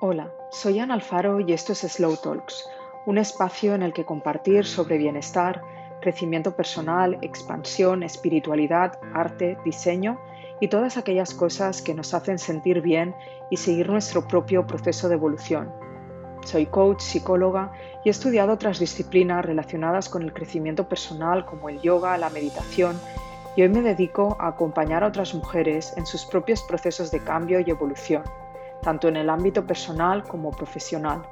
Hola, soy Ana Alfaro y esto es Slow Talks, un espacio en el que compartir sobre bienestar, crecimiento personal, expansión, espiritualidad, arte, diseño y todas aquellas cosas que nos hacen sentir bien y seguir nuestro propio proceso de evolución. Soy coach, psicóloga y he estudiado otras disciplinas relacionadas con el crecimiento personal como el yoga, la meditación y hoy me dedico a acompañar a otras mujeres en sus propios procesos de cambio y evolución tanto en el ámbito personal como profesional,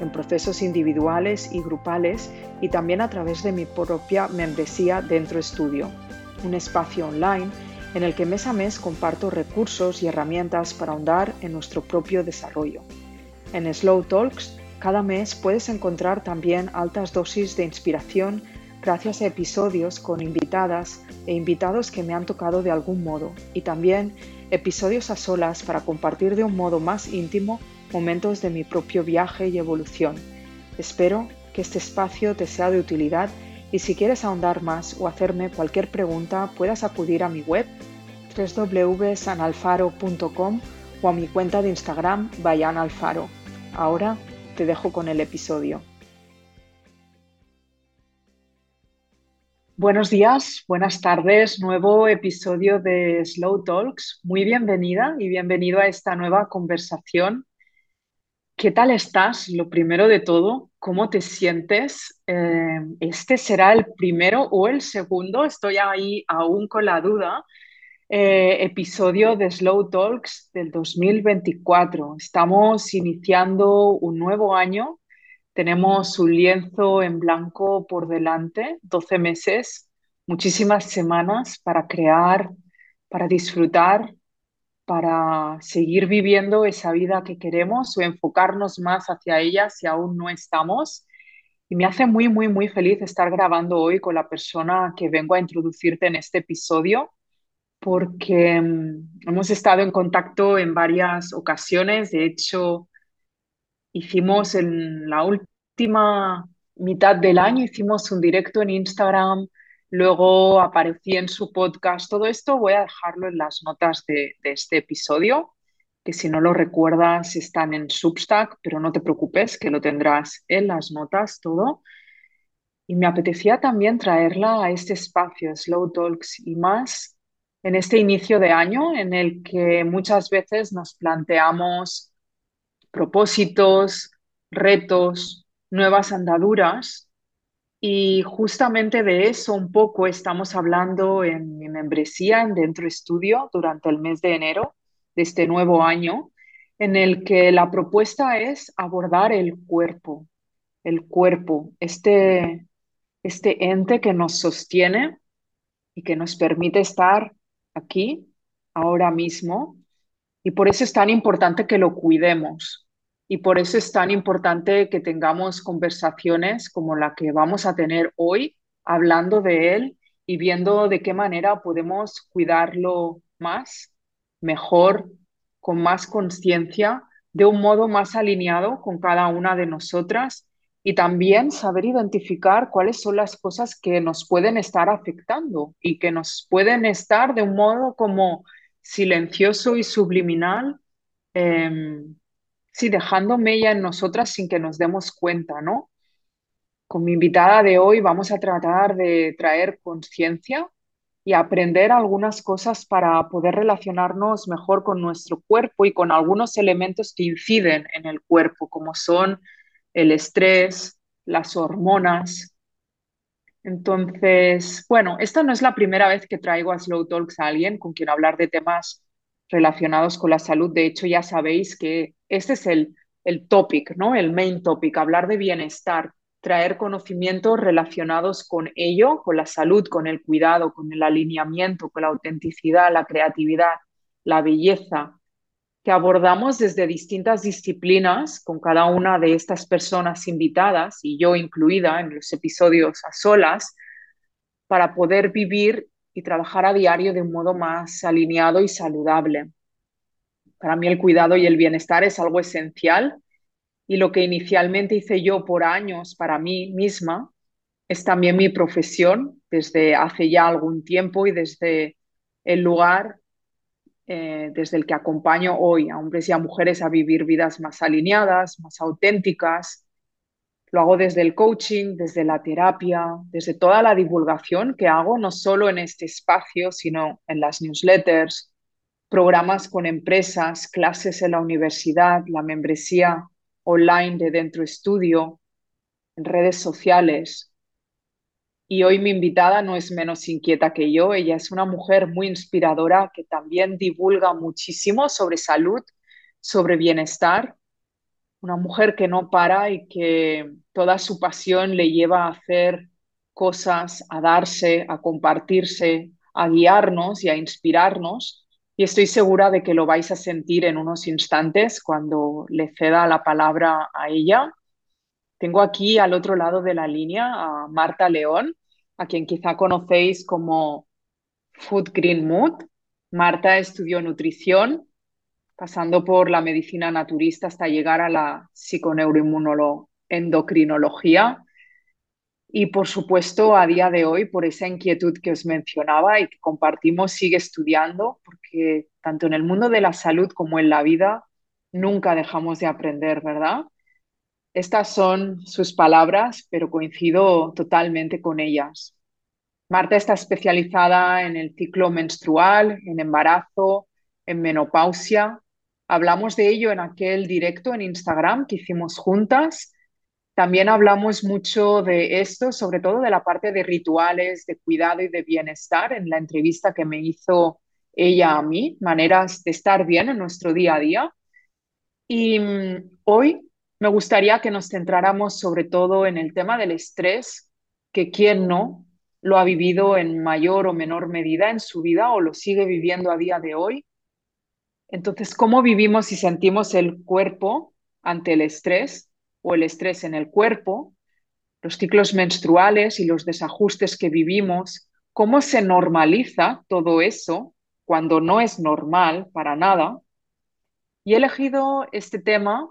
en procesos individuales y grupales y también a través de mi propia membresía Dentro Estudio, un espacio online en el que mes a mes comparto recursos y herramientas para ahondar en nuestro propio desarrollo. En Slow Talks, cada mes puedes encontrar también altas dosis de inspiración gracias a episodios con invitadas e invitados que me han tocado de algún modo y también episodios a solas para compartir de un modo más íntimo momentos de mi propio viaje y evolución. Espero que este espacio te sea de utilidad y si quieres ahondar más o hacerme cualquier pregunta puedas acudir a mi web www.sanalfaro.com o a mi cuenta de Instagram Alfaro. Ahora te dejo con el episodio. Buenos días, buenas tardes, nuevo episodio de Slow Talks. Muy bienvenida y bienvenido a esta nueva conversación. ¿Qué tal estás? Lo primero de todo, ¿cómo te sientes? Eh, este será el primero o el segundo, estoy ahí aún con la duda, eh, episodio de Slow Talks del 2024. Estamos iniciando un nuevo año tenemos un lienzo en blanco por delante, 12 meses, muchísimas semanas para crear, para disfrutar, para seguir viviendo esa vida que queremos o enfocarnos más hacia ella si aún no estamos. Y me hace muy, muy, muy feliz estar grabando hoy con la persona que vengo a introducirte en este episodio, porque mm, hemos estado en contacto en varias ocasiones. De hecho, hicimos en la última mitad del año, hicimos un directo en Instagram, luego aparecí en su podcast. Todo esto voy a dejarlo en las notas de, este episodio, que si no lo recuerdas están en Substack, pero no te preocupes, que lo tendrás en las notas todo. Y me apetecía también traerla a este espacio, Slow Talks y más, en este inicio de año en el que muchas veces nos planteamos propósitos, retos, nuevas andaduras. Y justamente de eso un poco estamos hablando en mi membresía en Dentro Estudio durante el mes de enero de este nuevo año, en el que la propuesta es abordar el cuerpo, el cuerpo, este, este ente que nos sostiene y que nos permite estar aquí, ahora mismo, y por eso es tan importante que lo cuidemos. Y por eso es tan importante que tengamos conversaciones como la que vamos a tener hoy, hablando de él y viendo de qué manera podemos cuidarlo más, mejor, con más conciencia, de un modo más alineado con cada una de nosotras y también saber identificar cuáles son las cosas que nos pueden estar afectando y que nos pueden estar de un modo como silencioso y subliminal, em, sí, dejando mella en nosotras sin que nos demos cuenta, ¿no? Con mi invitada de hoy vamos a tratar de traer conciencia y aprender algunas cosas para poder relacionarnos mejor con nuestro cuerpo y con algunos elementos que inciden en el cuerpo, como son el estrés, las hormonas, entonces, bueno, esta no es la primera vez que traigo a Slow Talks a alguien con quien hablar de temas relacionados con la salud. De hecho, ya sabéis que este es el, el topic, ¿no? El main topic, hablar de bienestar, traer conocimientos relacionados con ello, con la salud, con el cuidado, con el alineamiento, con la autenticidad, la creatividad, la belleza, que abordamos desde distintas disciplinas con cada una de estas personas invitadas y yo incluida en los episodios a solas para poder vivir y trabajar a diario de un modo más alineado y saludable. Para mí el cuidado y el bienestar es algo esencial y lo que inicialmente hice yo por años para mí misma es también mi profesión desde hace ya algún tiempo y desde el lugar eh, desde el que acompaño hoy a hombres y a mujeres a vivir vidas más alineadas, más auténticas. Lo hago desde el coaching, desde la terapia, desde toda la divulgación que hago, no solo en este espacio, sino en las newsletters, programas con empresas, clases en la universidad, la membresía online de Dentro Estudio, en redes sociales. Y hoy mi invitada no es menos inquieta que yo, ella es una mujer muy inspiradora que también divulga muchísimo sobre salud, sobre bienestar, una mujer que no para y que toda su pasión le lleva a hacer cosas, a darse, a compartirse, a guiarnos y a inspirarnos. Y estoy segura de que lo vais a sentir en unos instantes cuando le ceda la palabra a ella. Tengo aquí al otro lado de la línea a Marta León, a quien quizá conocéis como Food Green Mood. Marta estudió nutrición, pasando por la medicina naturista hasta llegar a la psiconeuroinmunología y por supuesto, a día de hoy, por esa inquietud que os mencionaba y que compartimos, sigue estudiando, porque tanto en el mundo de la salud como en la vida, nunca dejamos de aprender, ¿verdad? Estas son sus palabras, pero coincido totalmente con ellas. Marta está especializada en el ciclo menstrual, en embarazo, en menopausia. Hablamos de ello en aquel directo en Instagram que hicimos juntas también hablamos mucho de esto, sobre todo de la parte de rituales, de cuidado y de bienestar en la entrevista que me hizo ella a mí, maneras de estar bien en nuestro día a día. Y mm, hoy me gustaría que nos centráramos sobre todo en el tema del estrés, que quien no lo ha vivido en mayor o menor medida en su vida o lo sigue viviendo a día de hoy. Entonces, ¿cómo vivimos y sentimos el cuerpo ante el estrés? o el estrés en el cuerpo, los ciclos menstruales y los desajustes que vivimos, cómo se normaliza todo eso cuando no es normal para nada. Y he elegido este tema,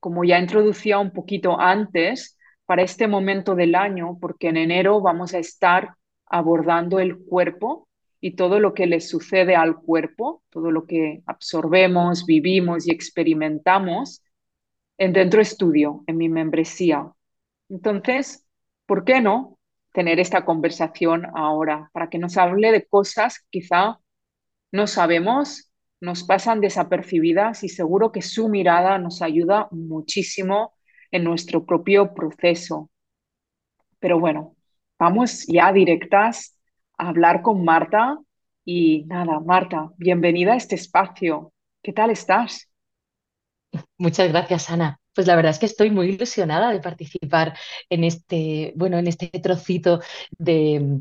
como ya introducía un poquito antes, para este momento del año, porque en enero vamos a estar abordando el cuerpo y todo lo que le sucede al cuerpo, todo lo que absorbemos, vivimos y experimentamos en Dentro Estudio, en mi membresía. Entonces, ¿por qué no tener esta conversación ahora? Para que nos hable de cosas que quizá no sabemos, nos pasan desapercibidas y seguro que su mirada nos ayuda muchísimo en nuestro propio proceso. Pero bueno, vamos ya directas a hablar con Marta. Y nada, Marta, bienvenida a este espacio. ¿Qué tal estás? Muchas gracias, Ana. Pues la verdad es que estoy muy ilusionada de participar en este, bueno, en este trocito de,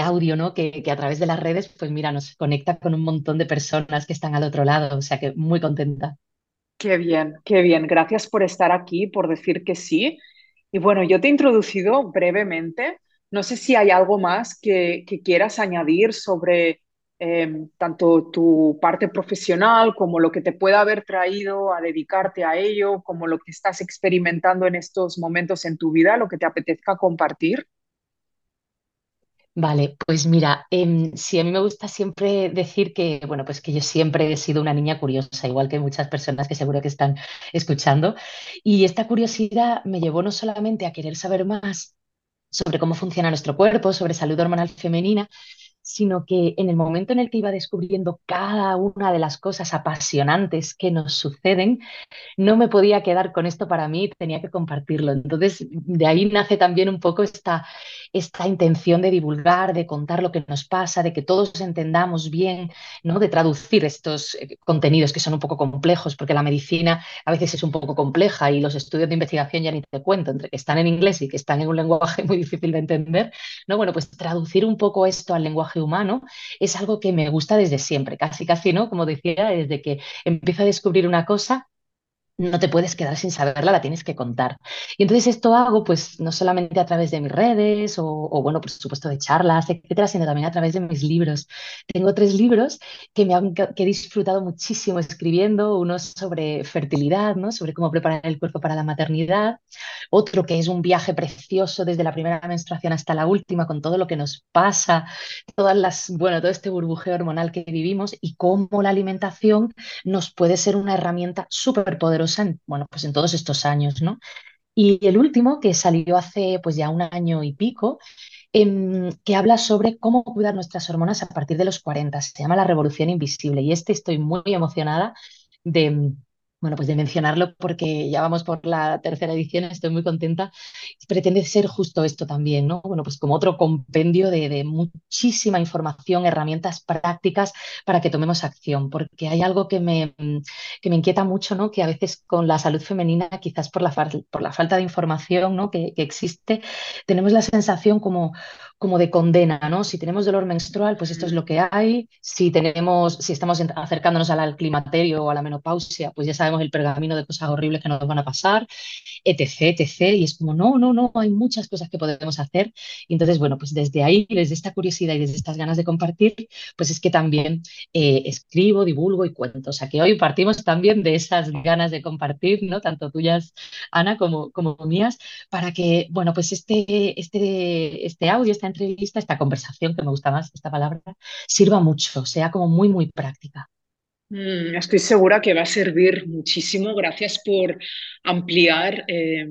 audio, ¿no? Que, que, a través de las redes, pues mira, nos conecta con un montón de personas que están al otro lado. O sea que muy contenta. Qué bien, qué bien. Gracias por estar aquí, por decir que sí. Y bueno, yo te he introducido brevemente. No sé si hay algo más que, que quieras añadir sobre Em, tanto tu parte profesional como lo que te pueda haber traído a dedicarte a ello, como lo que estás experimentando en estos momentos en tu vida, lo que te apetezca compartir? Vale, pues mira, eh, sí, a mí me gusta siempre decir que, bueno, pues que yo siempre he sido una niña curiosa, igual que muchas personas que seguro que están escuchando. Y esta curiosidad me llevó no solamente a querer saber más sobre cómo funciona nuestro cuerpo, sobre salud hormonal femenina, sino que en el momento en el que iba descubriendo cada una de las cosas apasionantes que nos suceden, no me podía quedar con esto para mí, tenía que compartirlo. Entonces, de ahí nace también un poco esta, esta intención de divulgar, de contar lo que nos pasa, de que todos entendamos bien, ¿no? de traducir estos eh, contenidos que son un poco complejos, porque la medicina a veces es un poco compleja y los estudios de investigación ya ni te cuento, entre que están en inglés y que están en un lenguaje muy difícil de entender, ¿no? Bueno, pues traducir un poco esto al lenguaje humano es algo que me gusta desde siempre, casi casi, ¿no? Como decía, desde que empiezo a descubrir una cosa, no te puedes quedar sin saberla, la tienes que contar. Y entonces esto hago pues no solamente a través de mis redes o, bueno, por supuesto de charlas, etcétera, sino también a través de mis libros. Tengo tres libros que, me han, que he disfrutado muchísimo escribiendo, uno sobre fertilidad, ¿no? sobre cómo preparar el cuerpo para la maternidad, otro que es un viaje precioso desde la primera menstruación hasta la última, con todo lo que nos pasa, todas las, bueno, todo este burbujeo hormonal que vivimos y cómo la alimentación nos puede ser una herramienta súper poderosa en, bueno, pues en todos estos años, ¿no? Y el último, que salió hace pues ya un año y pico, em, que habla sobre cómo cuidar nuestras hormonas a partir de los 40. Se llama La Revolución Invisible. Y este estoy muy emocionada de, bueno, pues de mencionarlo porque ya vamos por la tercera edición, estoy muy contenta. Pretende ser justo esto también, ¿no? Bueno, pues como otro compendio de, muchísima información, herramientas prácticas para que tomemos acción, porque hay algo que me, que me inquieta mucho, ¿no? Que a veces con la salud femenina, quizás por la, por la falta de información, ¿no? Que, que existe, tenemos la sensación como, como de condena, ¿no? Si tenemos dolor menstrual, pues esto es lo que hay. Si tenemos, si estamos acercándonos al climaterio o a la menopausia, pues ya sabemos el pergamino de cosas horribles que nos van a pasar, etc, etc. Y es como, no, no, no, hay muchas cosas que podemos hacer. Y entonces, bueno, pues desde ahí, desde esta curiosidad y desde estas ganas de compartir, pues es que también eh, escribo, divulgo y cuento. O sea, que hoy partimos también de esas ganas de compartir, ¿no? Tanto tuyas, Ana, como, como mías, para que, bueno, pues este, este, este audio, esta entrevista, esta conversación, que me gusta más esta palabra, sirva mucho, sea como muy, muy práctica. Mm, estoy segura que va a servir muchísimo. Gracias por ampliar eh,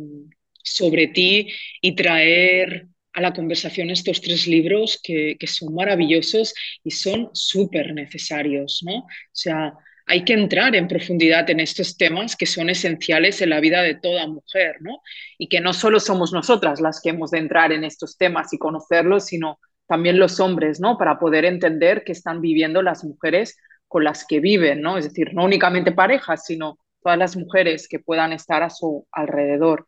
sobre ti y traer a la conversación estos tres libros que, que son maravillosos y son súper necesarios, ¿no? O sea, hay que entrar en profundidad en estos temas que son esenciales en la vida de toda mujer, ¿no? Y que no solo somos nosotras las que hemos de entrar en estos temas y conocerlos, sino también los hombres, ¿no? Para poder entender qué están viviendo las mujeres con las que viven, ¿no? Es decir, no únicamente parejas, sino todas las mujeres que puedan estar a su alrededor.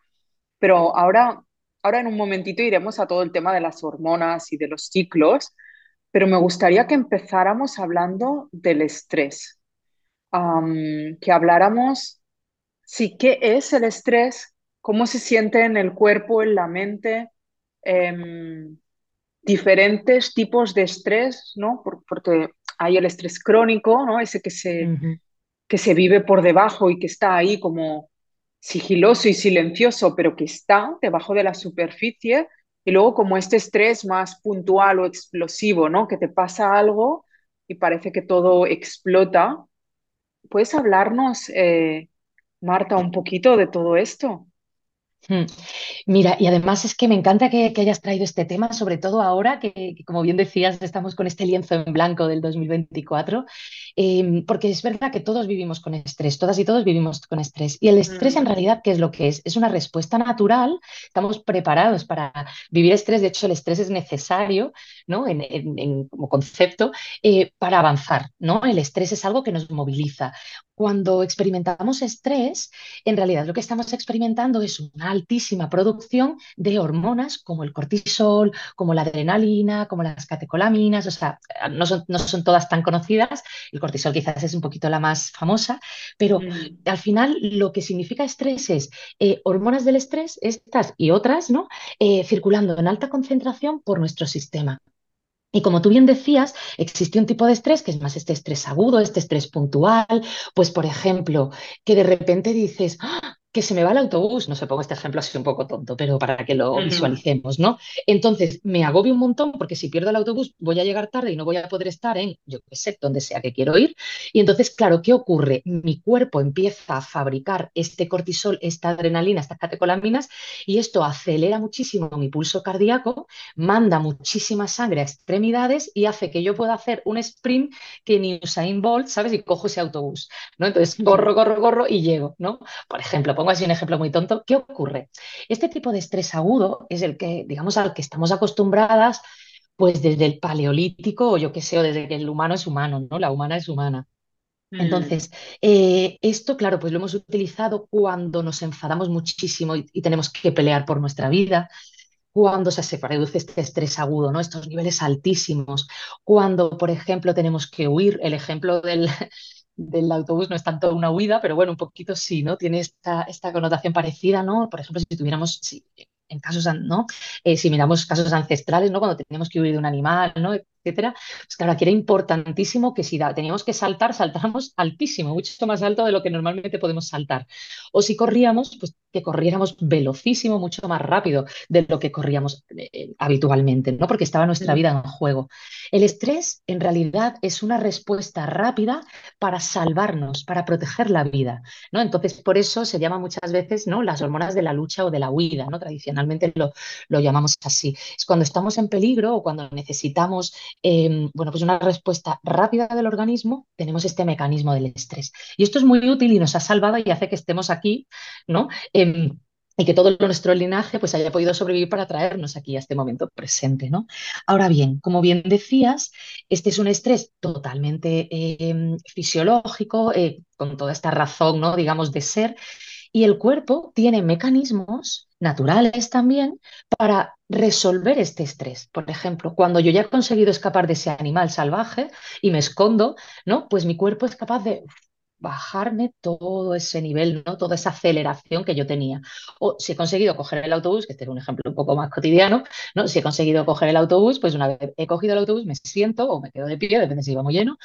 Pero ahora, ahora en un momentito iremos a todo el tema de las hormonas y de los ciclos, pero me gustaría que empezáramos hablando del estrés que habláramos, sí, qué es el estrés, cómo se siente en el cuerpo, en la mente, em, diferentes tipos de estrés, ¿no? porque hay el estrés crónico, ¿no? Ese que se, que se vive por debajo y que está ahí como sigiloso y silencioso, pero que está debajo de la superficie, y luego como este estrés más puntual o explosivo, ¿no? Que te pasa algo y parece que todo explota ¿Puedes hablarnos, eh, Marta, un poquito de todo esto? Hmm. Mira, y además es que me encanta que, hayas traído este tema, sobre todo ahora que, como bien decías, estamos con este lienzo en blanco del 2024, em, porque es verdad que todos vivimos con estrés, todas y todos vivimos con estrés. Y el estrés en mm. realidad, ¿qué es lo que es? Es una respuesta natural, estamos preparados para vivir estrés, de hecho el estrés es necesario, ¿no? En, como concepto, eh, para avanzar, ¿no? El estrés es algo que nos moviliza cuando experimentamos estrés, en realidad lo que estamos experimentando es una altísima producción de hormonas como el cortisol, como la adrenalina, como las catecolaminas, o sea, no son, no son todas tan conocidas, el cortisol quizás es un poquito la más famosa, pero mm. al final lo que significa estrés es eh, hormonas del estrés, estas y otras, ¿no? Eh, circulando en alta concentración por nuestro sistema. Y como tú bien decías, existe un tipo de estrés que es más este estrés agudo, este estrés puntual, pues por ejemplo, que de repente dices, ¡Ah! Que se me va el autobús, no sé, pongo este ejemplo así un poco tonto, pero para que lo visualicemos, ¿no? Entonces, me agobio un montón porque si pierdo el autobús voy a llegar tarde y no voy a poder estar en, yo qué sé, donde sea que quiero ir. Y entonces, claro, ¿qué ocurre? Mi cuerpo empieza a fabricar este cortisol, esta adrenalina, estas catecolaminas, y esto acelera muchísimo mi pulso cardíaco, manda muchísima sangre a extremidades y hace que yo pueda hacer un sprint que ni Usain Bolt, ¿sabes? Y cojo ese autobús, ¿no? Entonces, corro, corro, corro y llego, ¿no? Por ejemplo, pongo así un ejemplo muy tonto, ¿qué ocurre? Este tipo de estrés agudo es el que, digamos, al que estamos acostumbradas pues desde el paleolítico o yo qué sé, o desde que el humano es humano, ¿no? La humana es humana. Mm. Entonces, eh, esto, claro, pues lo hemos utilizado cuando nos enfadamos muchísimo y, tenemos que pelear por nuestra vida, cuando se reduce este estrés agudo, ¿no? Estos niveles altísimos, cuando, por ejemplo, tenemos que huir, el ejemplo del, del autobús no es tanto una huida, pero bueno, un poquito sí, ¿no? Tiene esta, esta connotación parecida, ¿no? Por ejemplo, si tuviéramos, si en casos, ¿no? Eh, si miramos casos ancestrales, ¿no? Cuando teníamos que huir de un animal, ¿no? etcétera, pues claro, aquí era importantísimo que si teníamos que saltar, saltáramos altísimo, mucho más alto de lo que normalmente podemos saltar. O si corríamos, pues que corriéramos velocísimo, mucho más rápido de lo que corríamos eh, eh, habitualmente, ¿no? Porque estaba nuestra vida en juego. El estrés, en realidad, es una respuesta rápida para salvarnos, para proteger la vida, ¿no? Entonces, por eso se llama muchas veces, ¿no? Las hormonas de la lucha o de la huida, ¿no? Tradicionalmente lo, lo llamamos así. Es cuando estamos en peligro o cuando necesitamos, em, bueno, pues una respuesta rápida del organismo, tenemos este mecanismo del estrés. Y esto es muy útil y nos ha salvado y hace que estemos aquí, ¿no? Em, y que todo nuestro linaje pues haya podido sobrevivir para traernos aquí a este momento presente, ¿no? Ahora bien, como bien decías, este es un estrés totalmente em, fisiológico, eh, con toda esta razón, ¿no? digamos, de ser, y el cuerpo tiene mecanismos naturales también para resolver este estrés. Por ejemplo, cuando yo ya he conseguido escapar de ese animal salvaje y me escondo, ¿no? Pues mi cuerpo es capaz de bajarme todo ese nivel, ¿no? Toda esa aceleración que yo tenía. O si he conseguido coger el autobús, que este es un ejemplo un poco más cotidiano, ¿no? Si he conseguido coger el autobús, pues una vez he cogido el autobús, me siento o me quedo de pie, depende si iba muy lleno,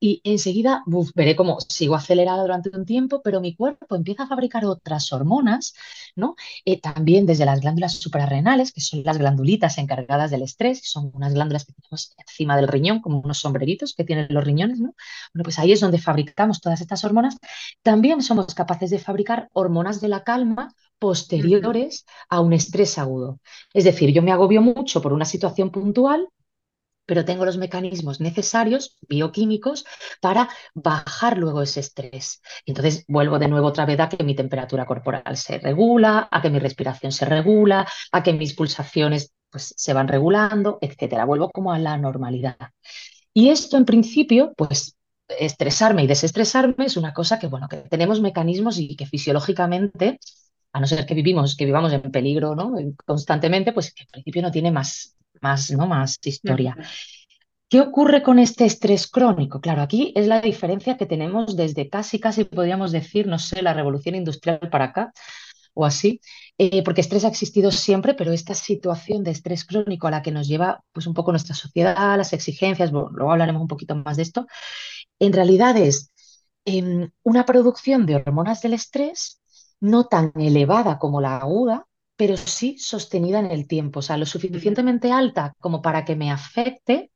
y enseguida veré cómo sigo acelerada durante un tiempo, pero mi cuerpo empieza a fabricar otras hormonas, ¿no? Eh, también desde las glándulas suprarrenales, que son las glandulitas encargadas del estrés, son unas glándulas que tenemos encima del riñón, como unos sombreritos que tienen los riñones, ¿no? Bueno, pues ahí es donde fabricamos todas estas hormonas. También somos capaces de fabricar hormonas de la calma posteriores a un estrés agudo. Es decir, yo me agobio mucho por una situación puntual, pero tengo los mecanismos necesarios, bioquímicos, para bajar luego ese estrés. entonces vuelvo de nuevo otra vez a que mi temperatura corporal se regula, a que mi respiración se regula, a que mis pulsaciones pues, se van regulando, etcétera. Vuelvo como a la normalidad. Y esto en principio, pues estresarme y desestresarme es una cosa que, bueno, que tenemos mecanismos y que fisiológicamente, a no ser que vivimos, que vivamos en peligro ¿no? constantemente, pues que en principio no tiene más más, ¿no? más historia. ¿Qué ocurre con este estrés crónico? Claro, aquí es la diferencia que tenemos desde casi, casi podríamos decir, no sé, la revolución industrial para acá o así, eh, porque estrés ha existido siempre, pero esta situación de estrés crónico a la que nos lleva pues un poco nuestra sociedad, las exigencias, luego hablaremos un poquito más de esto, en realidad es em, una producción de hormonas del estrés no tan elevada como la aguda, pero sí sostenida en el tiempo, o sea, lo suficientemente alta como para que me afecte,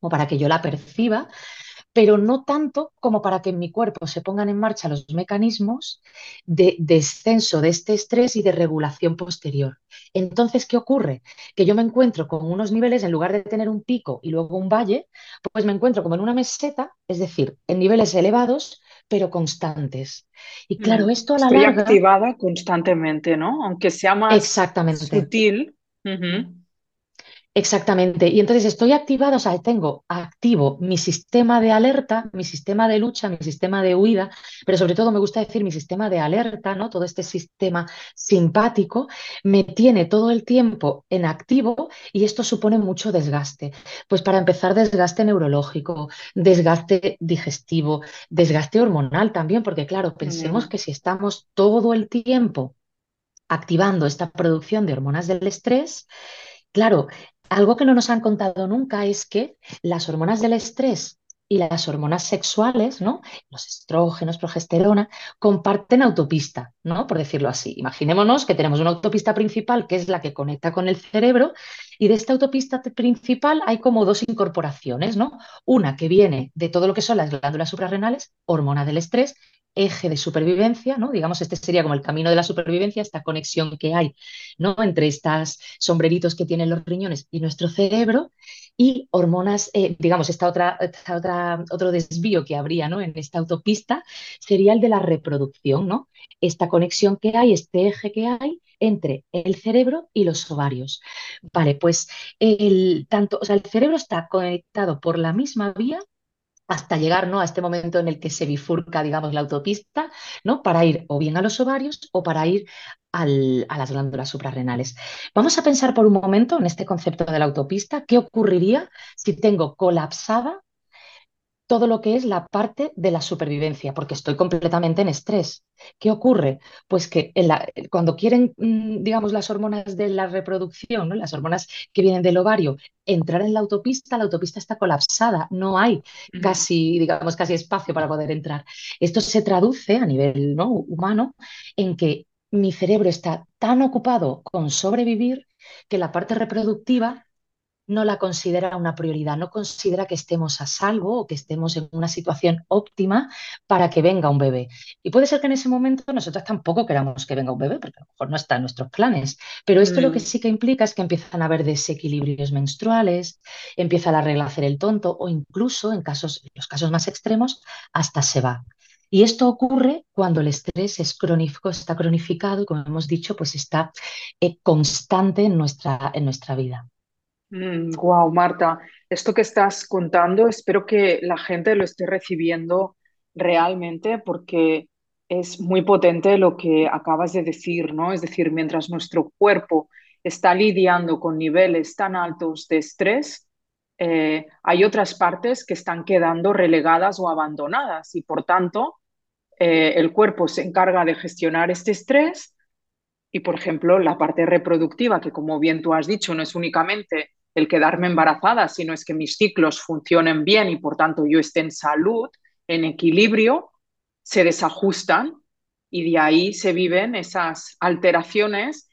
o para que yo la perciba, pero no tanto como para que en mi cuerpo se pongan en marcha los mecanismos de descenso de este estrés y de regulación posterior. Entonces, ¿qué ocurre? Que yo me encuentro con unos niveles, en lugar de tener un pico y luego un valle, pues me encuentro como en una meseta, es decir, en niveles elevados, pero constantes. Y claro, esto a la Estoy activada constantemente, ¿no? Aunque sea más exactamente. sutil. Exactamente. Y entonces estoy activado, o sea, tengo activo mi sistema de alerta, mi sistema de lucha, mi sistema de huida, pero sobre todo me gusta decir mi sistema de alerta, ¿no? Todo este sistema simpático me tiene todo el tiempo en activo y esto supone mucho desgaste. Pues para empezar, desgaste neurológico, desgaste digestivo, desgaste hormonal también, porque claro, pensemos que si estamos todo el tiempo activando esta producción de hormonas del estrés, Claro, algo que no nos han contado nunca es que las hormonas del estrés y las hormonas sexuales, ¿no? Los estrógenos, progesterona, comparten autopista, ¿no? Por decirlo así. Imaginémonos que tenemos una autopista principal que es la que conecta con el cerebro y de esta autopista principal hay como dos incorporaciones, ¿no? Una que viene de todo lo que son las glándulas suprarrenales, hormona del estrés, eje de supervivencia, ¿no? Digamos, este sería como el camino de la supervivencia, esta conexión que hay, ¿no? Entre estas sombreritos que tienen los riñones y nuestro cerebro y hormonas, eh, digamos, esta otra, otra, otro desvío que habría, ¿no? En esta autopista sería el de la reproducción, ¿no? Esta conexión que hay, este eje que hay entre el cerebro y los ovarios. Vale, pues el, tanto, o sea, el cerebro está conectado por la misma vía hasta llegar ¿no? a este momento en el que se bifurca, digamos, la autopista, ¿no? para ir o bien a los ovarios o para ir a las glándulas suprarrenales. Vamos a pensar por un momento en este concepto de la autopista, ¿qué ocurriría si tengo colapsada todo lo que es la parte de la supervivencia, porque estoy completamente en estrés. ¿Qué ocurre? Pues que cuando quieren, mm, digamos, las hormonas de la reproducción, ¿no? las hormonas que vienen del ovario, entrar en la autopista, la autopista está colapsada, no hay casi, digamos, casi espacio para poder entrar. Esto se traduce a nivel ¿no? humano en que mi cerebro está tan ocupado con sobrevivir que la parte reproductiva no la considera una prioridad, no considera que estemos a salvo o que estemos en una situación óptima para que venga un bebé. Y puede ser que en ese momento nosotros tampoco queramos que venga un bebé, porque a lo mejor no está en nuestros planes. Pero esto lo que mm. sí que implica es que empiezan a haber desequilibrios menstruales, empieza la regla a hacer el tonto o incluso en casos, en los casos más extremos, hasta se va. Y esto ocurre cuando el estrés es crónico, está cronificado y, como hemos dicho, pues está eh, constante en nuestra, en nuestra vida wow, mm, Marta, esto que estás contando, espero que la gente lo esté recibiendo realmente porque es muy potente lo que acabas de decir, ¿no? Es decir, mientras nuestro cuerpo está lidiando con niveles tan altos de estrés, eh, hay otras partes que están quedando relegadas o abandonadas y por tanto eh, el cuerpo se encarga de gestionar este estrés y, por ejemplo, la parte reproductiva, que como bien tú has dicho, no es únicamente el quedarme embarazada, sino es que mis ciclos funcionen bien y por tanto yo esté en salud, en equilibrio, se desajustan y de ahí se viven esas alteraciones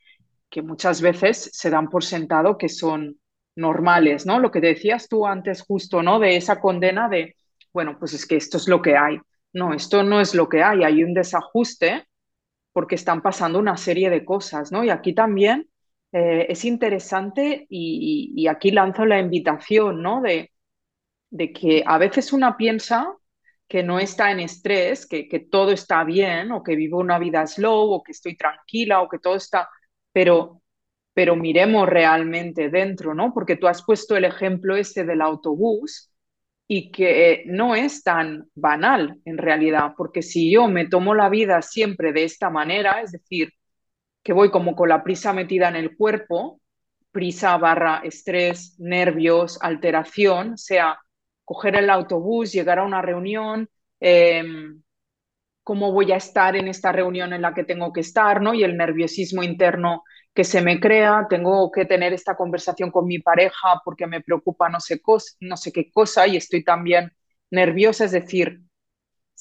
que muchas veces se dan por sentado que son normales, ¿no? Lo que decías tú antes justo, ¿no? De esa condena de, bueno, pues es que esto es lo que hay. No, esto no es lo que hay, hay un desajuste porque están pasando una serie de cosas, ¿no? Y aquí también eh, es interesante y, aquí lanzo la invitación, ¿no? De, que a veces una piensa que no está en estrés, que, todo está bien, o que vivo una vida slow, o que estoy tranquila, o que todo está, pero, pero miremos realmente dentro, ¿no? Porque tú has puesto el ejemplo ese del autobús y que no es tan banal en realidad, porque si yo me tomo la vida siempre de esta manera, es decir, que voy como con la prisa metida en el cuerpo, prisa barra estrés, nervios, alteración, sea coger el autobús, llegar a una reunión, em, cómo voy a estar en esta reunión en la que tengo que estar, ¿no? Y el nerviosismo interno que se me crea, tengo que tener esta conversación con mi pareja porque me preocupa no sé, no sé qué cosa y estoy también nerviosa, es decir,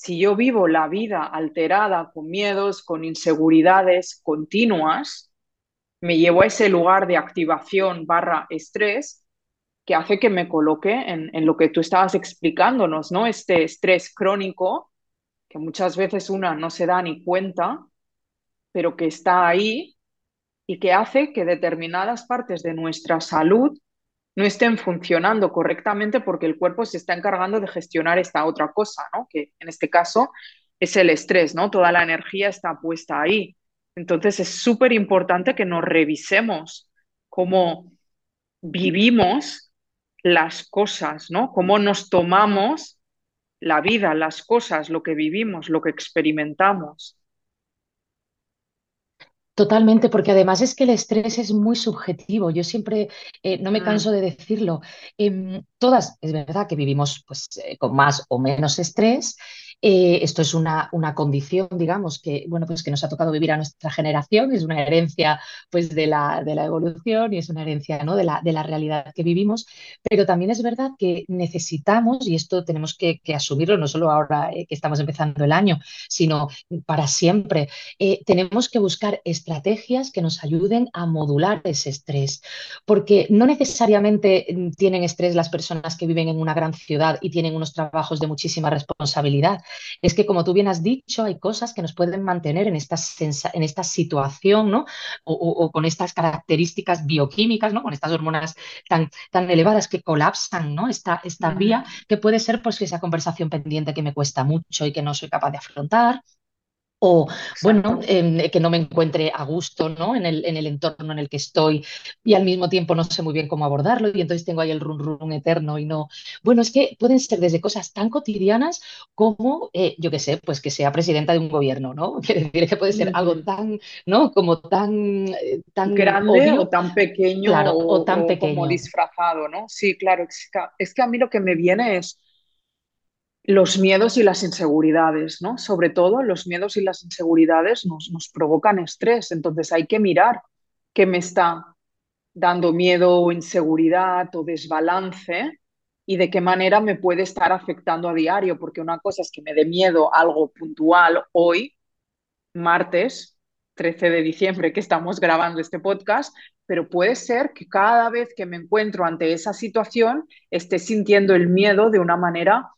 si yo vivo la vida alterada, con miedos, con inseguridades continuas, me llevo a ese lugar de activación barra estrés que hace que me coloque en, lo que tú estabas explicándonos, ¿no? Este estrés crónico que muchas veces una no se da ni cuenta, pero que está ahí y que hace que determinadas partes de nuestra salud no estén funcionando correctamente porque el cuerpo se está encargando de gestionar esta otra cosa, ¿no? Que en este caso es el estrés, ¿no? Toda la energía está puesta ahí. Entonces es súper importante que nos revisemos cómo vivimos las cosas, ¿no? Cómo nos tomamos la vida, las cosas, lo que vivimos, lo que experimentamos. Totalmente, porque además es que el estrés es muy subjetivo. Yo siempre, eh, no me mm. canso de decirlo, em, todas, es verdad que vivimos pues, eh, con más o menos estrés eh, esto es una, una, condición, digamos, que, bueno, pues que nos ha tocado vivir a nuestra generación, es una herencia pues, de, la, de la evolución y es una herencia ¿no? de, la, de la realidad que vivimos, pero también es verdad que necesitamos, y esto tenemos que, asumirlo no solo ahora eh, que estamos empezando el año, sino para siempre, eh, tenemos que buscar estrategias que nos ayuden a modular ese estrés, porque no necesariamente mm, tienen estrés las personas que viven en una gran ciudad y tienen unos trabajos de muchísima responsabilidad es que, como tú bien has dicho, hay cosas que nos pueden mantener en esta, en esta situación, ¿no? O, con estas características bioquímicas, ¿no? Con estas hormonas tan, tan elevadas que colapsan, ¿no? Esta, esta vía, que puede ser pues esa conversación pendiente que me cuesta mucho y que no soy capaz de afrontar, o bueno, que no me encuentre a gusto ¿no? En, el, en el entorno en el que estoy y al mismo tiempo no sé muy bien cómo abordarlo y entonces tengo ahí el run run eterno y no. Bueno, es que pueden ser desde cosas tan cotidianas como, eh, yo qué sé, pues que sea presidenta de un gobierno, ¿no? Quiere decir que puede ser algo tan, ¿no? Como tan, eh, tan grande o tan pequeño o, tan pequeño. como disfrazado, ¿no? Sí, claro, es que a mí lo que me viene es los miedos y las inseguridades, ¿no? Sobre todo los miedos y las inseguridades nos, nos provocan estrés, entonces hay que mirar qué me está dando miedo o inseguridad o desbalance y de qué manera me puede estar afectando a diario, porque una cosa es que me dé miedo algo puntual hoy, martes 13 de diciembre que estamos grabando este podcast, pero puede ser que cada vez que me encuentro ante esa situación esté sintiendo el miedo de una manera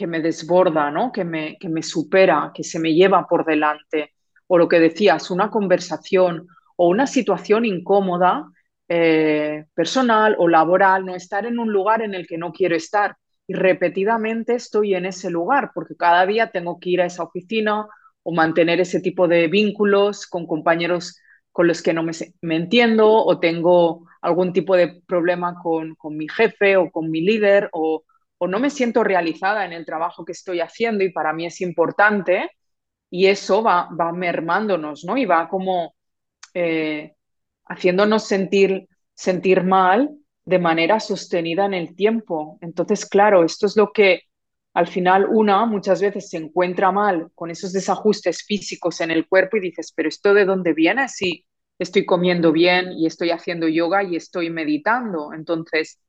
que me desborda, ¿no? que, me, que me supera, que se me lleva por delante. O lo que decías, una conversación o una situación incómoda, eh, personal o laboral, no estar en un lugar en el que no quiero estar. Y repetidamente estoy en ese lugar porque cada día tengo que ir a esa oficina o mantener ese tipo de vínculos con compañeros con los que no me, me entiendo o tengo algún tipo de problema con, con mi jefe o con mi líder o, o no me siento realizada en el trabajo que estoy haciendo y para mí es importante y eso va, va mermándonos, ¿no? Y va como eh, haciéndonos sentir, sentir mal de manera sostenida en el tiempo. Entonces, claro, esto es lo que al final una muchas veces se encuentra mal con esos desajustes físicos en el cuerpo y dices, pero ¿esto de dónde viene? Si estoy comiendo bien y estoy haciendo yoga y estoy meditando. Entonces,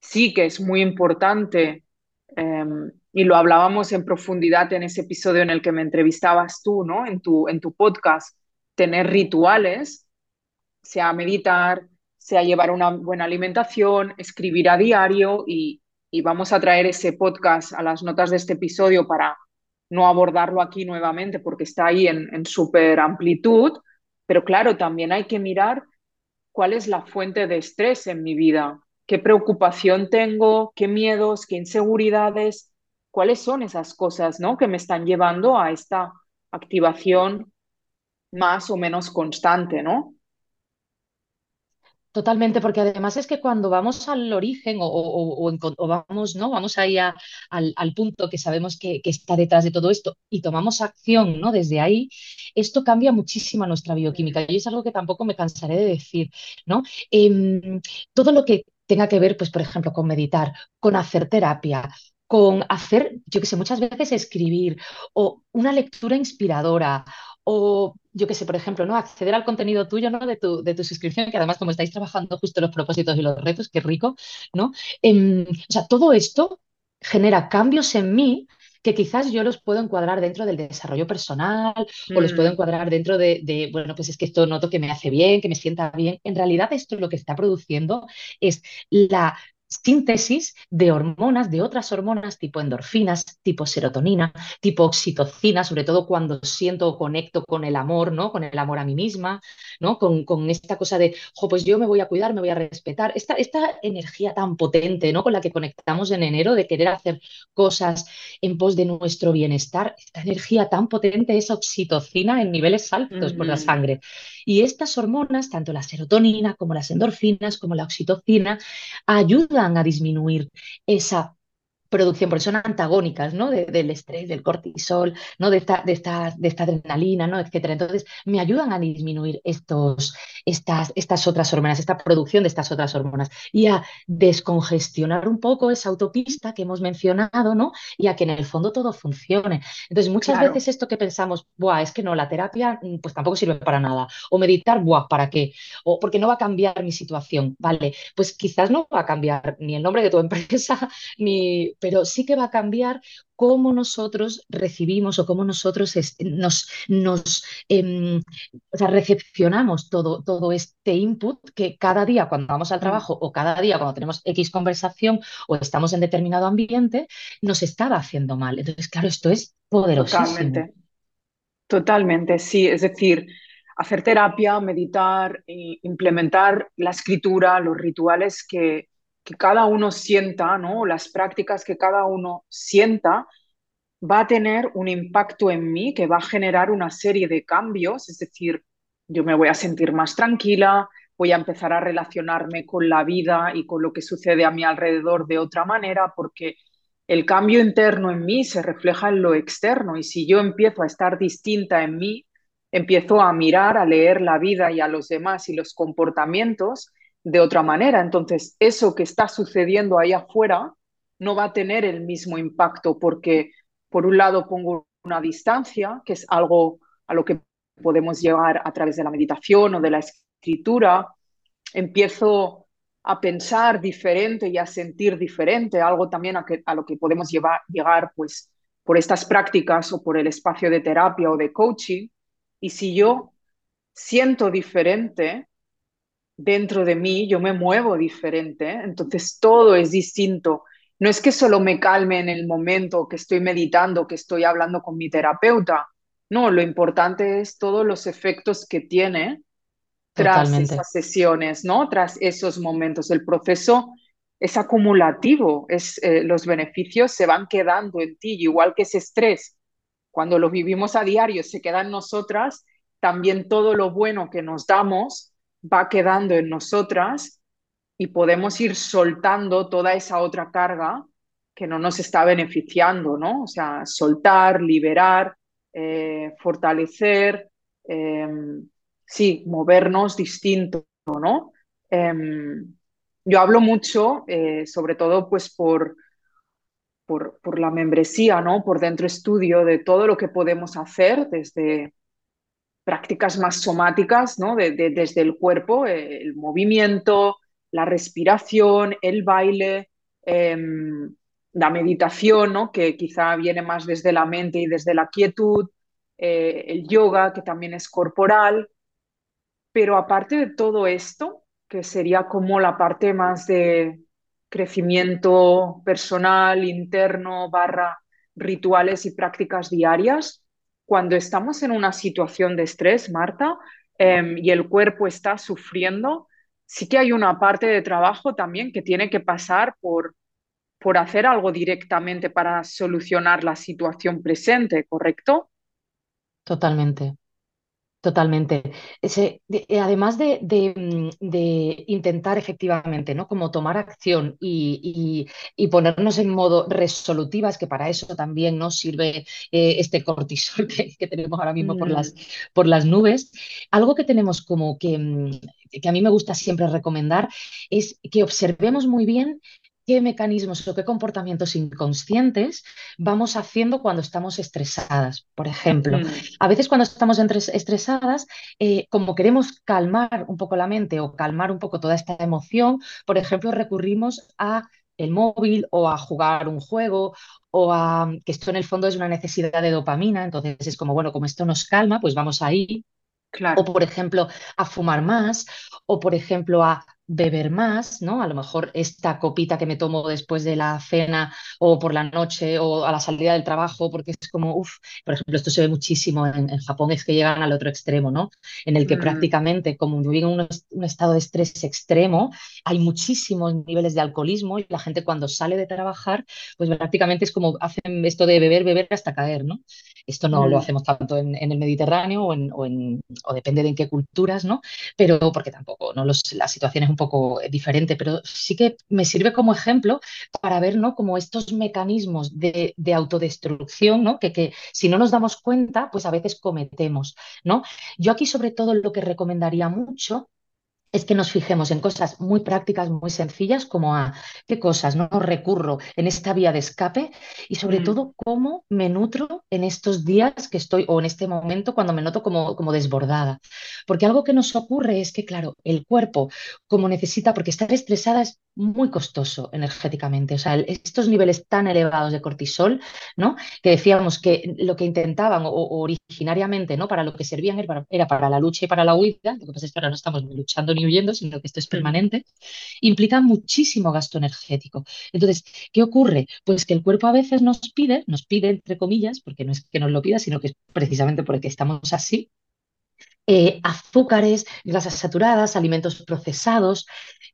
sí que es muy importante, eh, y lo hablábamos en profundidad en ese episodio en el que me entrevistabas tú, ¿no? En tu, en tu podcast, tener rituales, sea meditar, sea llevar una buena alimentación, escribir a diario y, y vamos a traer ese podcast a las notas de este episodio para no abordarlo aquí nuevamente porque está ahí en, en súper amplitud, pero claro, también hay que mirar cuál es la fuente de estrés en mi vida, qué preocupación tengo, qué miedos, qué inseguridades, cuáles son esas cosas ¿no? que me están llevando a esta activación más o menos constante, ¿no? Totalmente, porque además es que cuando vamos al origen o, o- vamos, ¿no? Vamos ahí al, al punto que sabemos que, que está detrás de todo esto y tomamos acción, ¿no? Desde ahí, esto cambia muchísimo nuestra bioquímica y es algo que tampoco me cansaré de decir, ¿no? Em, todo lo que tenga que ver, pues, por ejemplo, con meditar, con hacer terapia, con hacer, yo qué sé, muchas veces escribir o una lectura inspiradora o yo qué sé, por ejemplo, ¿no? Acceder al contenido tuyo, ¿no? De tu, de tu suscripción, que además como estáis trabajando justo los propósitos y los retos, qué rico, ¿no? Em, o sea, todo esto genera cambios en mí que quizás yo los puedo encuadrar dentro del desarrollo personal o los puedo Mm, encuadrar dentro de, de, bueno, pues es que esto noto que me hace bien, que me sienta bien. En realidad esto lo que está produciendo es la síntesis de hormonas, de otras hormonas tipo endorfinas, tipo serotonina, tipo oxitocina, sobre todo cuando siento o conecto con el amor, ¿no? Con el amor a mí misma, ¿no? Con, con esta cosa de, jo, pues yo me voy a cuidar, me voy a respetar. Esta, esta energía tan potente, ¿no? Con la que conectamos en enero de querer hacer cosas en pos de nuestro bienestar, esta energía tan potente es oxitocina en niveles altos por la sangre. Y estas hormonas, tanto la serotonina como las endorfinas, como la oxitocina, ayudan a disminuir esa producción, porque son antagónicas, ¿no? De- del estrés, del cortisol, ¿no? De esta, de esta, de esta adrenalina, ¿no? Etcétera. Entonces, me ayudan a disminuir estos, estas, estas otras hormonas, esta producción de estas otras hormonas y a descongestionar un poco esa autopista que hemos mencionado, ¿no? Y a que en el fondo todo funcione. Entonces, muchas claro. veces esto que pensamos, Buah, es que no, la terapia mm, pues tampoco sirve para nada. O meditar, Buah, ¿para qué? O porque no va a cambiar mi situación. Vale, pues quizás no va a cambiar ni el nombre de tu empresa, ni, pero sí que va a cambiar cómo nosotros recibimos o cómo nosotros nos, nos em, o sea, recepcionamos todo, todo este input que cada día cuando vamos al Mm, trabajo o cada día cuando tenemos X conversación o estamos en determinado ambiente, nos estaba haciendo mal. Entonces, claro, esto es poderosísimo. totalmente. Totalmente, sí. Es decir, hacer terapia, meditar, e implementar la escritura, los rituales que, cada uno sienta, ¿no? Las prácticas que cada uno sienta, va a tener un impacto en mí que va a generar una serie de cambios. Es decir, yo me voy a sentir más tranquila, voy a empezar a relacionarme con la vida y con lo que sucede a mi alrededor de otra manera, porque el cambio interno en mí se refleja en lo externo y si yo empiezo a estar distinta en mí, empiezo a mirar, a leer la vida y a los demás y los comportamientos de otra manera. Entonces, eso que está sucediendo ahí afuera no va a tener el mismo impacto porque, por un lado, pongo una distancia, que es algo a lo que podemos llegar a través de la meditación o de la escritura, empiezo a pensar diferente y a sentir diferente, algo también a, que, a lo que podemos llegar pues, por estas prácticas o por el espacio de terapia o de coaching. Y si yo siento diferente dentro de mí, yo me muevo diferente, entonces todo es distinto. No es que solo me calme en el momento que estoy meditando, que estoy hablando con mi terapeuta. No, lo importante es todos los efectos que tiene tras esas sesiones, ¿no? Tras esos momentos. El proceso es acumulativo, es, eh, los beneficios se van quedando en ti, igual que ese estrés, cuando lo vivimos a diario, se queda en nosotras, también todo lo bueno que nos damos va quedando en nosotras y podemos ir soltando toda esa otra carga que no nos está beneficiando, ¿no? O sea, soltar, liberar, eh, fortalecer, em, sí, movernos distinto, ¿no? Em, yo hablo mucho, eh, sobre todo pues por, por, por, la membresía, ¿no? Por dentro estudio de todo lo que podemos hacer desde prácticas más somáticas, ¿no? desde el cuerpo, eh, el movimiento, la respiración, el baile, em, la meditación, ¿no? que quizá viene más desde la mente y desde la quietud, eh, el yoga, que también es corporal. Pero aparte de todo esto, que sería como la parte más de crecimiento personal, interno, barra rituales y prácticas diarias, cuando estamos en una situación de estrés, Marta, em, y el cuerpo está sufriendo, sí que hay una parte de trabajo también que tiene que pasar por, por hacer algo directamente para solucionar la situación presente, ¿correcto? Totalmente. Totalmente. Ese, eh, además de, mm, de, intentar efectivamente, ¿no? Como tomar acción y, y, ponernos en modo resolutivas, que para eso también nos sirve eh, este cortisol que, que, tenemos ahora mismo por las, mm. por las nubes, algo que tenemos como que, mm, que a mí me gusta siempre recomendar es que observemos muy bien qué mecanismos o qué comportamientos inconscientes vamos haciendo cuando estamos estresadas. Por ejemplo, mm. a veces cuando estamos estresadas, eh, como queremos calmar un poco la mente o calmar un poco toda esta emoción, por ejemplo, recurrimos a el móvil o a jugar un juego o a que esto en el fondo es una necesidad de dopamina, entonces es como, bueno, como esto nos calma, pues vamos ahí. Claro. O, por ejemplo, a fumar más, o, por ejemplo, a beber más, ¿no? A lo mejor esta copita que me tomo después de la cena o por la noche o a la salida del trabajo, porque es como, uff, por ejemplo, esto se ve muchísimo en, Japón, es que llegan al otro extremo, ¿no? En el que mm. prácticamente, como viven un, un estado de estrés extremo, hay muchísimos niveles de alcoholismo y la gente cuando sale de trabajar, pues prácticamente es como hacen esto de beber, beber hasta caer, ¿no? Esto no lo mm. hacemos tanto en, el Mediterráneo o, en, o, depende de en qué culturas, ¿no? Pero porque tampoco, ¿no? Los, la situación es un poco diferente, pero sí que me sirve como ejemplo para ver, ¿no? Como estos mecanismos de, autodestrucción, ¿no? Que, que, si no nos damos cuenta, pues a veces cometemos, ¿no? Yo aquí sobre todo lo que recomendaría mucho es que nos fijemos en cosas muy prácticas, muy sencillas, como a qué cosas no recurro en esta vía de escape y sobre mm. todo cómo me nutro en estos días que estoy o en este momento cuando me noto como, como desbordada. Porque algo que nos ocurre es que, claro, el cuerpo, como necesita, porque estar estresada es muy costoso energéticamente. O sea, estos niveles tan elevados de cortisol, ¿no? Que decíamos que lo que intentaban o, originariamente, ¿no? Para lo que servían era para, la lucha y para la huida, lo que pasa es que ahora no estamos ni luchando ni huyendo, sino que esto es permanente, implica muchísimo gasto energético. Entonces, ¿qué ocurre? Pues que el cuerpo a veces nos pide, nos pide entre comillas, porque no es que nos lo pida, sino que es precisamente porque estamos así, eh, azúcares, grasas saturadas, alimentos procesados,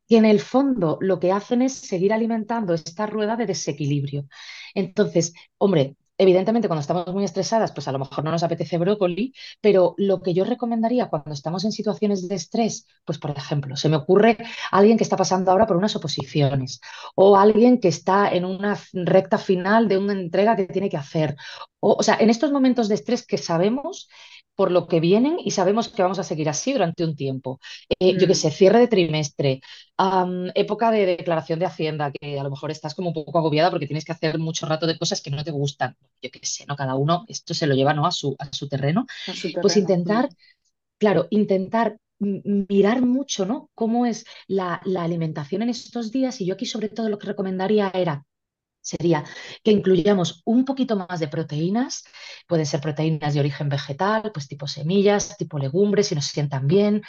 que en el fondo lo que hacen es seguir alimentando esta rueda de desequilibrio. Entonces, hombre, Evidentemente, cuando estamos muy estresadas, pues a lo mejor no nos apetece brócoli, pero lo que yo recomendaría cuando estamos en situaciones de estrés, pues por ejemplo, se me ocurre alguien que está pasando ahora por unas oposiciones o alguien que está en una recta final de una entrega que tiene que hacer. O, o sea, en estos momentos de estrés que sabemos por lo que vienen y sabemos que vamos a seguir así durante un tiempo. Eh, yo qué Mm, sé, cierre de trimestre, época de declaración de Hacienda, que a lo mejor estás como un poco agobiada porque tienes que hacer mucho rato de cosas que no te gustan. Yo qué sé, ¿no? Cada uno esto se lo lleva, ¿no? a su, a su terreno. a su Pues intentar, Mm, claro, intentar mirar mucho, ¿no? Cómo es la, la alimentación en estos días. Y yo aquí sobre todo lo que recomendaría era sería que incluyamos un poquito más de proteínas, pueden ser proteínas de origen vegetal, pues tipo semillas, tipo legumbres, si nos sientan bien,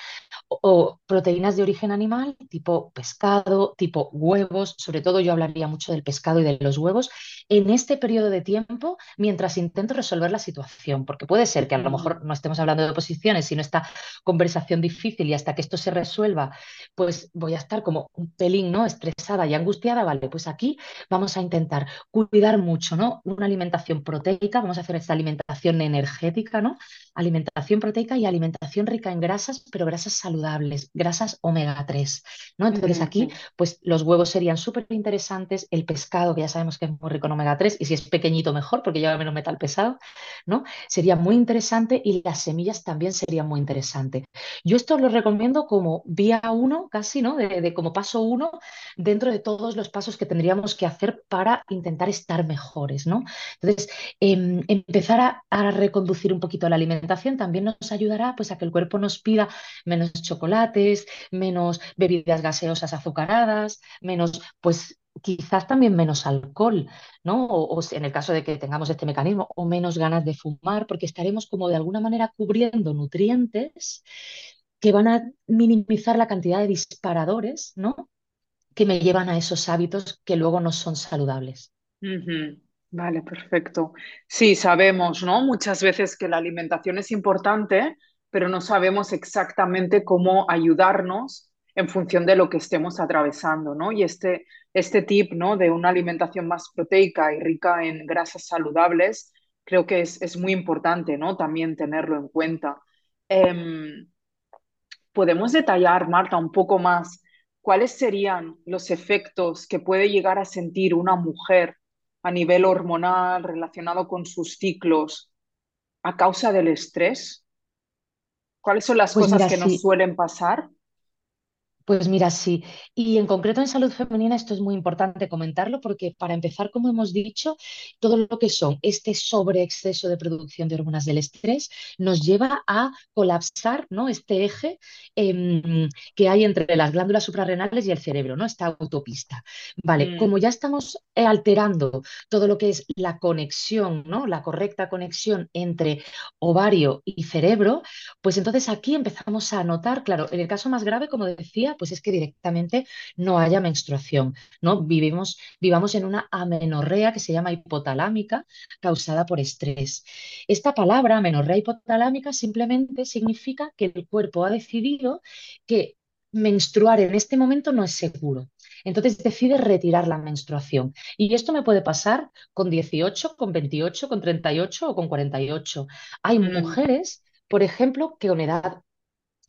o, proteínas de origen animal, tipo pescado, tipo huevos, sobre todo yo hablaría mucho del pescado y de los huevos, en este periodo de tiempo mientras intento resolver la situación, porque puede ser que a lo mejor no estemos hablando de oposiciones, sino esta conversación difícil y hasta que esto se resuelva, pues voy a estar como un pelín, ¿no? Estresada y angustiada, vale, pues aquí vamos a intentar cuidar mucho, ¿no? Una alimentación proteica, vamos a hacer esta alimentación energética, ¿no? Alimentación proteica y alimentación rica en grasas, pero grasas saludables, grasas omega 3, ¿no? Entonces aquí, pues los huevos serían súper interesantes, el pescado, que ya sabemos que es muy rico en omega 3, y si es pequeñito mejor, porque lleva menos metal pesado, ¿no? Sería muy interesante y las semillas también serían muy interesantes. Yo esto lo recomiendo como vía uno, casi, ¿no? De, de como paso uno, dentro de todos los pasos que tendríamos que hacer para intentar estar mejores, ¿no? Entonces, em, empezar a, reconducir un poquito la alimentación también nos ayudará pues, a que el cuerpo nos pida menos chocolates, menos bebidas gaseosas azucaradas, menos, pues quizás también menos alcohol, ¿no? O, en el caso de que tengamos este mecanismo, o menos ganas de fumar, porque estaremos como de alguna manera cubriendo nutrientes que van a minimizar la cantidad de disparadores, ¿no? Que me llevan a esos hábitos que luego no son saludables. Vale, perfecto. Sí, sabemos, ¿no? Muchas veces que la alimentación es importante, pero no sabemos exactamente cómo ayudarnos en función de lo que estemos atravesando, ¿no? Y este, este tip, ¿no? De una alimentación más proteica y rica en grasas saludables, creo que es, es muy importante, ¿no? También tenerlo en cuenta. Em, ¿Podemos detallar, Marta, un poco más cuáles serían los efectos que puede llegar a sentir una mujer a nivel hormonal relacionado con sus ciclos a causa del estrés? ¿Cuáles son las Pues cosas mira, que nos suelen pasar? Pues mira, sí. Y en concreto en salud femenina esto es muy importante comentarlo porque para empezar, como hemos dicho, todo lo que son este sobreexceso de producción de hormonas del estrés nos lleva a colapsar, ¿no? Este eje em, que hay entre las glándulas suprarrenales y el cerebro, ¿no? Esta autopista. Vale, Mm, como ya estamos eh, alterando todo lo que es la conexión, ¿no? La correcta conexión entre ovario y cerebro, pues entonces aquí empezamos a notar, claro, en el caso más grave, como decía, pues es que directamente no haya menstruación, ¿no? Vivimos, vivamos en una amenorrea que se llama hipotalámica causada por estrés. Esta palabra, amenorrea hipotalámica, simplemente significa que el cuerpo ha decidido que menstruar en este momento no es seguro. Entonces decide retirar la menstruación. Y esto me puede pasar con 18, con 28, con 38 o con 48. Hay mm, mujeres por ejemplo, que con edad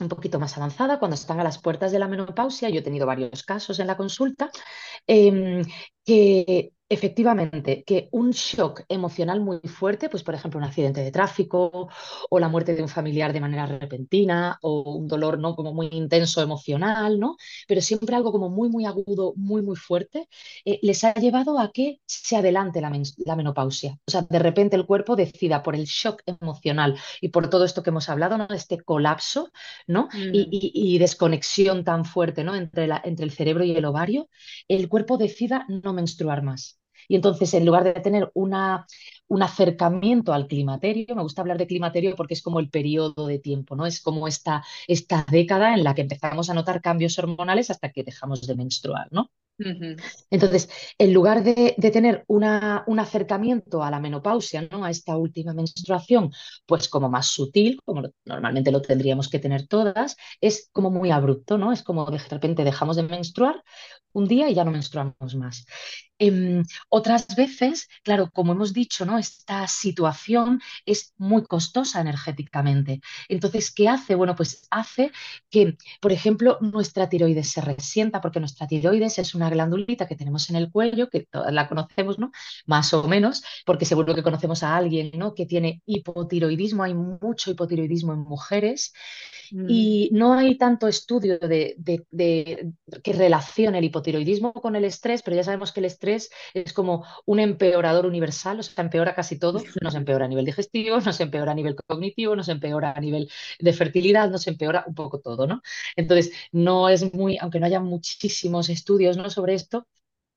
un poquito más avanzada, cuando están a las puertas de la menopausia, yo he tenido varios casos en la consulta, em, que efectivamente, que un shock emocional muy fuerte, pues por ejemplo un accidente de tráfico o la muerte de un familiar de manera repentina o un dolor no como muy intenso emocional, ¿no? Pero siempre algo como muy muy agudo, muy muy fuerte, eh, les ha llevado a que se adelante la, men la menopausia. O sea, de repente el cuerpo decida por el shock emocional y por todo esto que hemos hablado, ¿no? Este colapso, ¿no? Y, mm, y, y desconexión tan fuerte, ¿no? Entre, la, entre el cerebro y el ovario, el cuerpo decida no menstruar más. Y entonces, en lugar de tener una, un acercamiento al climaterio, me gusta hablar de climaterio porque es como el periodo de tiempo, ¿no? Es como esta, esta década en la que empezamos a notar cambios hormonales hasta que dejamos de menstruar, ¿no? Entonces, en lugar de, de tener una, un acercamiento a la menopausia, ¿no? A esta última menstruación, pues como más sutil, como lo- normalmente lo tendríamos que tener todas, es como muy abrupto, ¿no? Es como de repente dejamos de menstruar un día y ya no menstruamos más. Em, otras veces, claro, como hemos dicho, ¿no? Esta situación es muy costosa energéticamente. Entonces, ¿qué hace? Bueno, pues hace que, por ejemplo, nuestra tiroides se resienta, porque nuestra tiroides es una glandulita que tenemos en el cuello, que todas la conocemos, ¿no? Más o menos, porque seguro que conocemos a alguien, ¿no? Que tiene hipotiroidismo, hay mucho hipotiroidismo en mujeres. Mm, Y no hay tanto estudio de, de- de- que relacione el hipotiroidismo con el estrés, pero ya sabemos que el estrés es como un empeorador universal, o sea, empeora casi todo. Nos empeora a nivel digestivo, nos empeora a nivel cognitivo, nos empeora a nivel de fertilidad, nos empeora un poco todo, ¿no? Entonces, no es muy, aunque no haya muchísimos estudios, ¿no? sobre esto,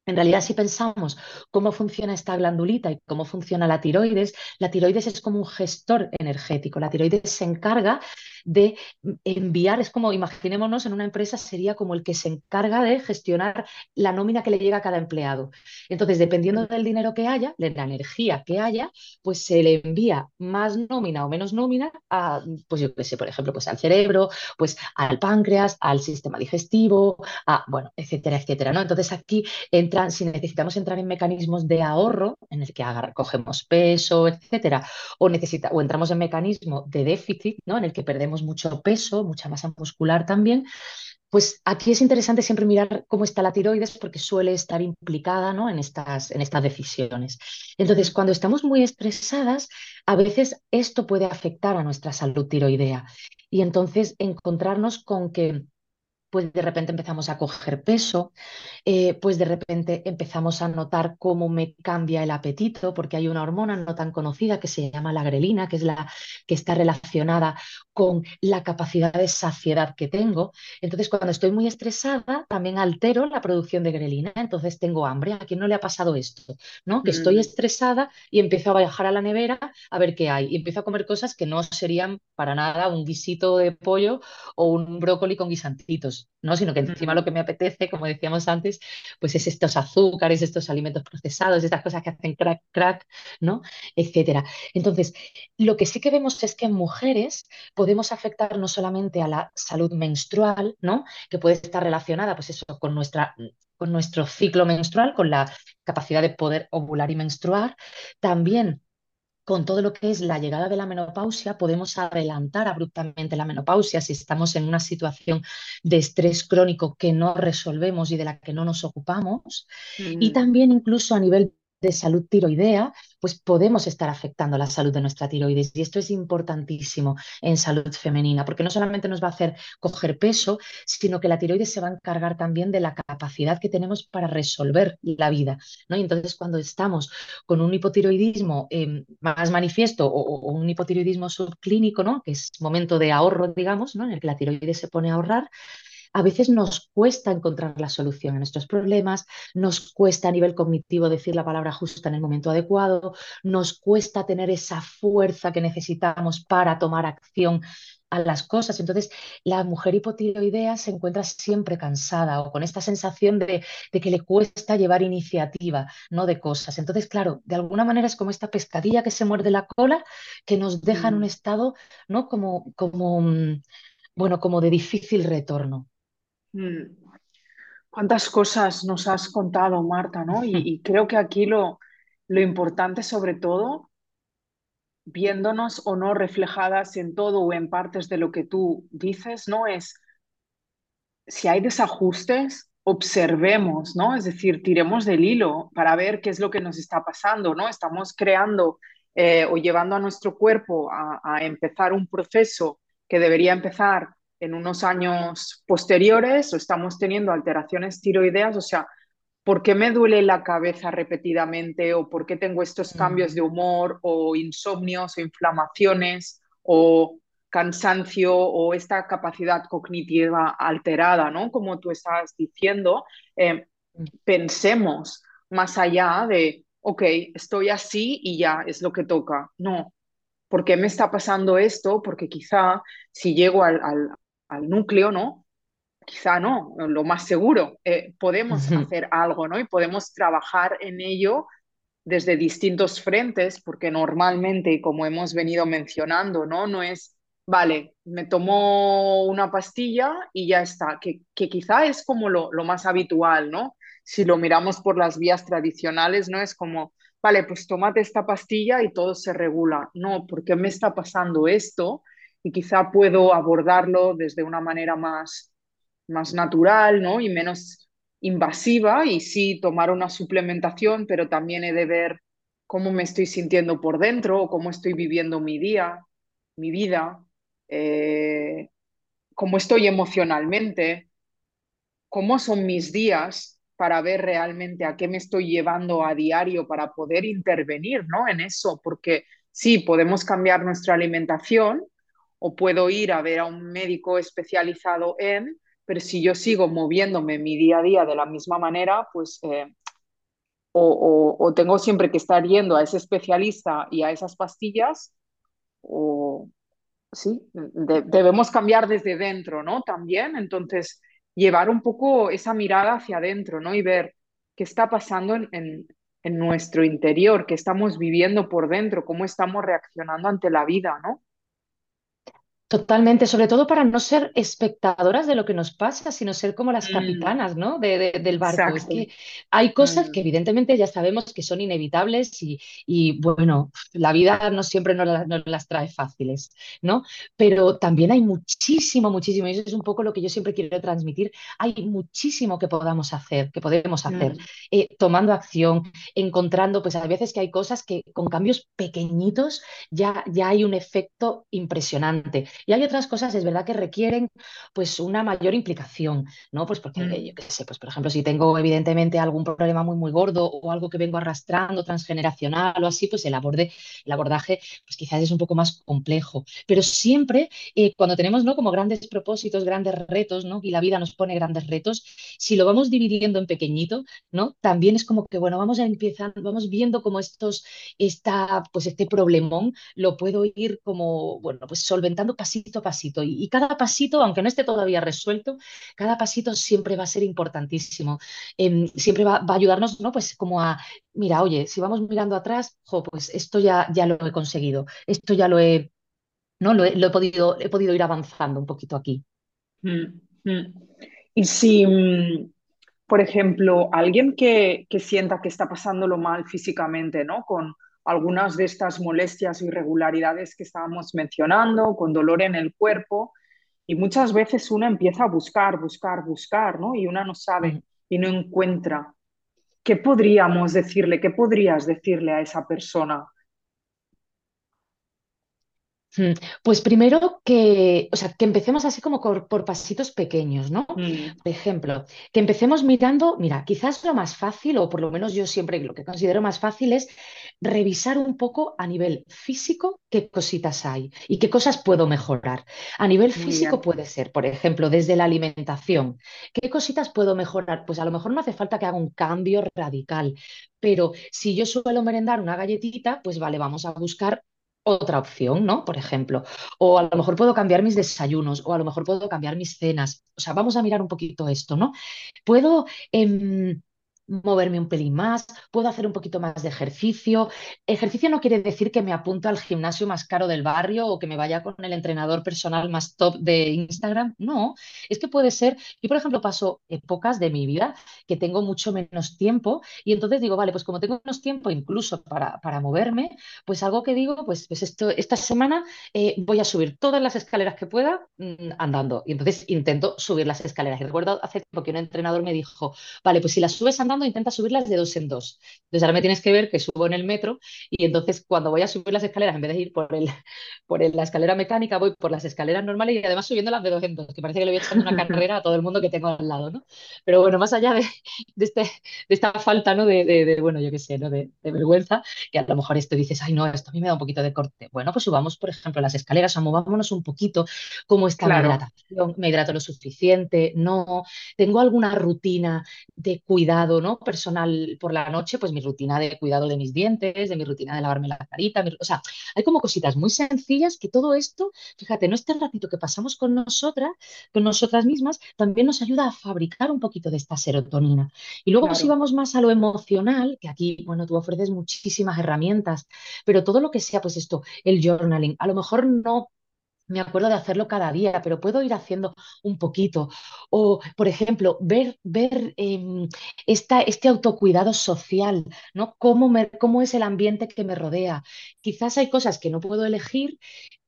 en realidad, si pensamos cómo funciona esta glandulita y cómo funciona la tiroides, la tiroides es como un gestor energético. La tiroides se encarga de enviar, es como, imaginémonos, en una empresa sería como el que se encarga de gestionar la nómina que le llega a cada empleado. Entonces, dependiendo del dinero que haya, de la energía que haya, pues se le envía más nómina o menos nómina a, pues yo qué sé, por ejemplo, pues al cerebro, pues al páncreas, al sistema digestivo, a, bueno, etcétera, etcétera, ¿no? Entonces aquí entran, si necesitamos entrar en mecanismos de ahorro, en el que agar- cogemos peso, etcétera, o, necesita, o entramos en mecanismo de déficit, ¿no? En el que perdemos mucho peso, mucha masa muscular también, pues aquí es interesante siempre mirar cómo está la tiroides porque suele estar implicada, ¿no? en estas, en estas decisiones. Entonces, cuando estamos muy estresadas, a veces esto puede afectar a nuestra salud tiroidea y entonces encontrarnos con que pues de repente empezamos a coger peso, eh, pues de repente empezamos a notar cómo me cambia el apetito, porque hay una hormona no tan conocida que se llama la grelina, que es la que está relacionada con la capacidad de saciedad que tengo. Entonces, cuando estoy muy estresada, también altero la producción de grelina, entonces tengo hambre. ¿A quién no le ha pasado esto? ¿No? Que estoy mm, estresada y empiezo a bajar a la nevera a ver qué hay y empiezo a comer cosas que no serían para nada un guisito de pollo o un brócoli con guisantitos, ¿no? Sino que encima lo que me apetece, como decíamos antes, pues es estos azúcares, estos alimentos procesados, estas cosas que hacen crack, crack, ¿no? Etcétera. Entonces, lo que sí que vemos es que en mujeres podemos afectar no solamente a la salud menstrual, ¿no? Que puede estar relacionada, pues eso, con nuestra con nuestro ciclo menstrual, con la capacidad de poder ovular y menstruar, también con todo lo que es la llegada de la menopausia, podemos adelantar abruptamente la menopausia si estamos en una situación de estrés crónico que no resolvemos y de la que no nos ocupamos. Y mm, también incluso a nivel de salud tiroidea, pues podemos estar afectando la salud de nuestra tiroides. Y esto es importantísimo en salud femenina, porque no solamente nos va a hacer coger peso, sino que la tiroides se va a encargar también de la capacidad que tenemos para resolver la vida. ¿no? Y entonces cuando estamos con un hipotiroidismo eh, más manifiesto o, o, un hipotiroidismo subclínico, ¿no? que es momento de ahorro, digamos, ¿no? en el que la tiroides se pone a ahorrar, a veces nos cuesta encontrar la solución a nuestros problemas, nos cuesta a nivel cognitivo decir la palabra justa en el momento adecuado, nos cuesta tener esa fuerza que necesitamos para tomar acción a las cosas. Entonces, la mujer hipotiroidea se encuentra siempre cansada o con esta sensación de, de, que le cuesta llevar iniciativa, ¿no? De cosas. Entonces, claro, de alguna manera es como esta pescadilla que se muerde la cola que nos deja en un mm, estado, ¿no? Como, como, mm, bueno, como de difícil retorno. Mm. Cuántas cosas nos has contado, Marta, ¿no? Y, y creo que aquí lo, lo importante, sobre todo, viéndonos o no reflejadas en todo o en partes de lo que tú dices, ¿no? Es si hay desajustes, observemos, ¿no? Es decir, tiremos del hilo para ver qué es lo que nos está pasando, ¿no? Estamos creando eh, o llevando a nuestro cuerpo a, a empezar un proceso que debería empezar en unos años posteriores o estamos teniendo alteraciones tiroideas, o sea, ¿por qué me duele la cabeza repetidamente o por qué tengo estos cambios de Mm, humor o insomnios o inflamaciones o cansancio o esta capacidad cognitiva alterada, ¿no? Como tú estás diciendo, eh, mm, pensemos más allá de, ok, estoy así y ya es lo que toca. No, ¿por qué me está pasando esto? Porque quizá si llego al, al, al núcleo, ¿no? Quizá no, lo más seguro, eh, podemos hacer algo, ¿no? Y podemos trabajar en ello desde distintos frentes, porque normalmente, como hemos venido mencionando, ¿no? No es, vale, me tomo una pastilla y ya está, que, que quizá es como lo, lo más habitual, ¿no? si lo miramos por las vías tradicionales, no es como, vale, pues tómate esta pastilla y todo se regula. No, porque me está pasando esto? Y quizá puedo abordarlo desde una manera más, más natural, ¿no? Y menos invasiva y sí tomar una suplementación, pero también he de ver cómo me estoy sintiendo por dentro o cómo estoy viviendo mi día, mi vida, eh, cómo estoy emocionalmente, cómo son mis días para ver realmente a qué me estoy llevando a diario para poder intervenir ¿no? en eso, porque sí, podemos cambiar nuestra alimentación o puedo ir a ver a un médico especializado en, pero si yo sigo moviéndome mi día a día de la misma manera, pues eh, o, o, tengo siempre que estar yendo a ese especialista y a esas pastillas, o sí, debemos cambiar desde dentro, ¿no? También, entonces, llevar un poco esa mirada hacia adentro, ¿no? Y ver qué está pasando en, en, en nuestro interior, qué estamos viviendo por dentro, cómo estamos reaccionando ante la vida, ¿no? Totalmente, sobre todo para no ser espectadoras de lo que nos pasa, sino ser como las Mm, capitanas, ¿no? de- de- del barco. Es que hay cosas Mm, que evidentemente ya sabemos que son inevitables y, y, bueno, la vida no siempre nos, la- nos las trae fáciles, ¿no? Pero también hay muchísimo, muchísimo, y eso es un poco lo que yo siempre quiero transmitir, hay muchísimo que podamos hacer, que podemos hacer, mm, eh, tomando acción, encontrando, pues a veces que hay cosas que con cambios pequeñitos ya, ya hay un efecto impresionante. Y hay otras cosas, es verdad, que requieren pues una mayor implicación, ¿no? Pues porque, eh, yo mm, qué sé, pues por ejemplo, si tengo evidentemente algún problema muy, muy gordo o algo que vengo arrastrando transgeneracional o así, pues el aborde, el abordaje pues quizás es un poco más complejo. Pero siempre eh, cuando tenemos, ¿no? Como grandes propósitos, grandes retos, ¿no? Y la vida nos pone grandes retos, si lo vamos dividiendo en pequeñito, ¿no? También es como que, bueno, vamos a empezar, vamos viendo como estos, esta, pues este problemón lo puedo ir como, bueno, pues solventando pasito a pasito. Y, cada pasito, aunque no esté todavía resuelto, cada pasito siempre va a ser importantísimo. Em, siempre va, a ayudarnos, ¿no? Pues como a, mira, oye, si vamos mirando atrás, pues esto ya, ya lo he conseguido, esto ya lo he, ¿no? Lo he, lo he podido, he podido ir avanzando un poquito aquí. mm, mm. Y si, mm, por ejemplo, alguien que, que sienta que está pasándolo mal físicamente, ¿no? Con algunas de estas molestias o irregularidades que estábamos mencionando, con dolor en el cuerpo, y muchas veces uno empieza a buscar, buscar, buscar, ¿no? Y una no sabe y no encuentra. ¿Qué podríamos decirle? ¿Qué podrías decirle a esa persona? Mm, Pues primero que, o sea, que empecemos así como por, por pasitos pequeños, ¿no? Mm, Por ejemplo, que empecemos mirando, mira, quizás lo más fácil, o por lo menos yo siempre lo que considero más fácil es revisar un poco a nivel físico qué cositas hay y qué cosas puedo mejorar. A nivel físico puede ser, por ejemplo, desde la alimentación. ¿Qué cositas puedo mejorar? Pues a lo mejor no hace falta que haga un cambio radical, pero si yo suelo merendar una galletita, pues vale, vamos a buscar otra opción, ¿no? Por ejemplo, o a lo mejor puedo cambiar mis desayunos, o a lo mejor puedo cambiar mis cenas. O sea, vamos a mirar un poquito esto, ¿no? Puedo em, moverme un pelín más, puedo hacer un poquito más de ejercicio. Ejercicio no quiere decir que me apunto al gimnasio más caro del barrio o que me vaya con el entrenador personal más top de Instagram. No, es que puede ser, yo por ejemplo paso épocas de mi vida que tengo mucho menos tiempo y entonces digo, vale, pues como tengo menos tiempo incluso para, para moverme, pues algo que digo, pues, pues esto, esta semana eh, voy a subir todas las escaleras que pueda mm, andando. Y entonces intento subir las escaleras. Y recuerdo hace tiempo que un entrenador me dijo, vale, pues si las subes andando, intenta subirlas de dos en dos. Entonces ahora me tienes que ver que subo en el metro y entonces cuando voy a subir las escaleras, en vez de ir por, el, por el- la escalera mecánica, voy por las escaleras normales y además subiéndolas de dos en dos, que parece que le voy echando una carrera a todo el mundo que tengo al lado, ¿no? Pero bueno, más allá de, de, este, de esta falta, ¿no? De, de, de, bueno, yo qué sé, ¿no? De, vergüenza, que a lo mejor esto dices, ay, no, esto a mí me da un poquito de corte. Bueno, pues subamos, por ejemplo, las escaleras o movámonos un poquito, cómo está mi Claro, hidratación, me hidrato lo suficiente, no, tengo alguna rutina de cuidado, ¿no? Personal por la noche, pues mi rutina de cuidado de mis dientes, de mi rutina de lavarme la carita, mi- o sea, hay como cositas muy sencillas que todo esto, fíjate, no este ratito que pasamos con nosotras, con nosotras mismas, también nos ayuda a fabricar un poquito de esta serotonina. Y luego si claro. vamos más a lo emocional, que aquí, bueno, tú ofreces muchísimas herramientas, pero todo lo que sea, pues esto, el journaling, a lo mejor no me acuerdo de hacerlo cada día, pero puedo ir haciendo un poquito. O, por ejemplo, ver, ver em, esta, este autocuidado social, ¿no? ¿Cómo, me- cómo es el ambiente que me rodea? Quizás hay cosas que no puedo elegir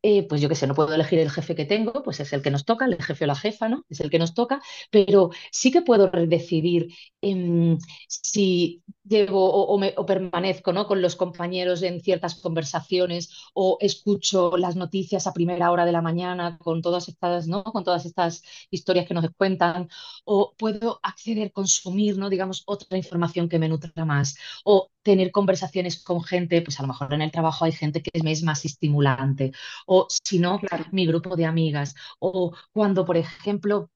eh, pues yo qué sé, no puedo elegir el jefe que tengo, pues es el que nos toca, el jefe o la jefa, ¿no? Es el que nos toca, pero sí que puedo decidir em, si llego o, me- o permanezco, ¿no? con los compañeros en ciertas conversaciones o escucho las noticias a primera hora de la mañana con todas estas, ¿no? con todas estas historias que nos cuentan, o puedo acceder, consumir, ¿no? digamos, otra información que me nutra más, o tener conversaciones con gente, pues a lo mejor en el trabajo hay gente que es más estimulante o si no, Claro, mi grupo de amigas, o cuando, por ejemplo,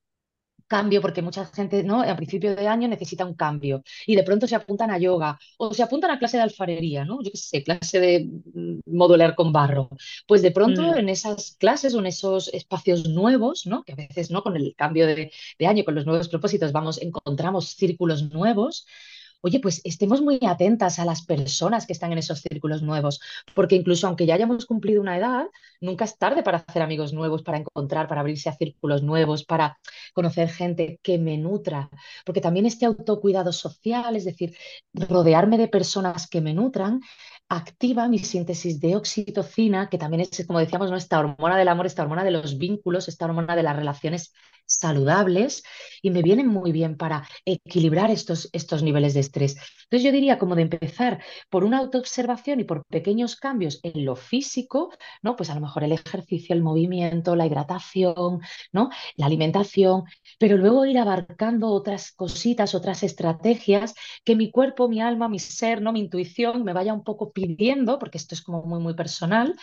cambio, porque mucha gente, ¿no? A principio de año necesita un cambio y de pronto se apuntan a yoga o se apuntan a clase de alfarería, ¿no? Yo qué sé, clase de mm, modular con barro. Pues de pronto Mm, en esas clases o en esos espacios nuevos, ¿no? Que a veces, ¿no? Con el cambio de, de año, con los nuevos propósitos, vamos, encontramos círculos nuevos. Oye, pues estemos muy atentas a las personas que están en esos círculos nuevos, porque incluso aunque ya hayamos cumplido una edad, nunca es tarde para hacer amigos nuevos, para encontrar, para abrirse a círculos nuevos, para conocer gente que me nutra, porque también este autocuidado social, es decir, rodearme de personas que me nutran, activa mi síntesis de oxitocina, que también es, como decíamos, ¿no? esta hormona del amor, esta hormona de los vínculos, esta hormona de las relaciones saludables, y me vienen muy bien para equilibrar estos, estos niveles de estrés. Entonces yo diría como de empezar por una autoobservación y por pequeños cambios en lo físico, ¿no? Pues a lo mejor el ejercicio, el movimiento, la hidratación, ¿no? La alimentación, pero luego ir abarcando otras cositas, otras estrategias que mi cuerpo, mi alma, mi ser, ¿no? Mi intuición me vaya un poco pidiendo, porque esto es como muy, muy personal,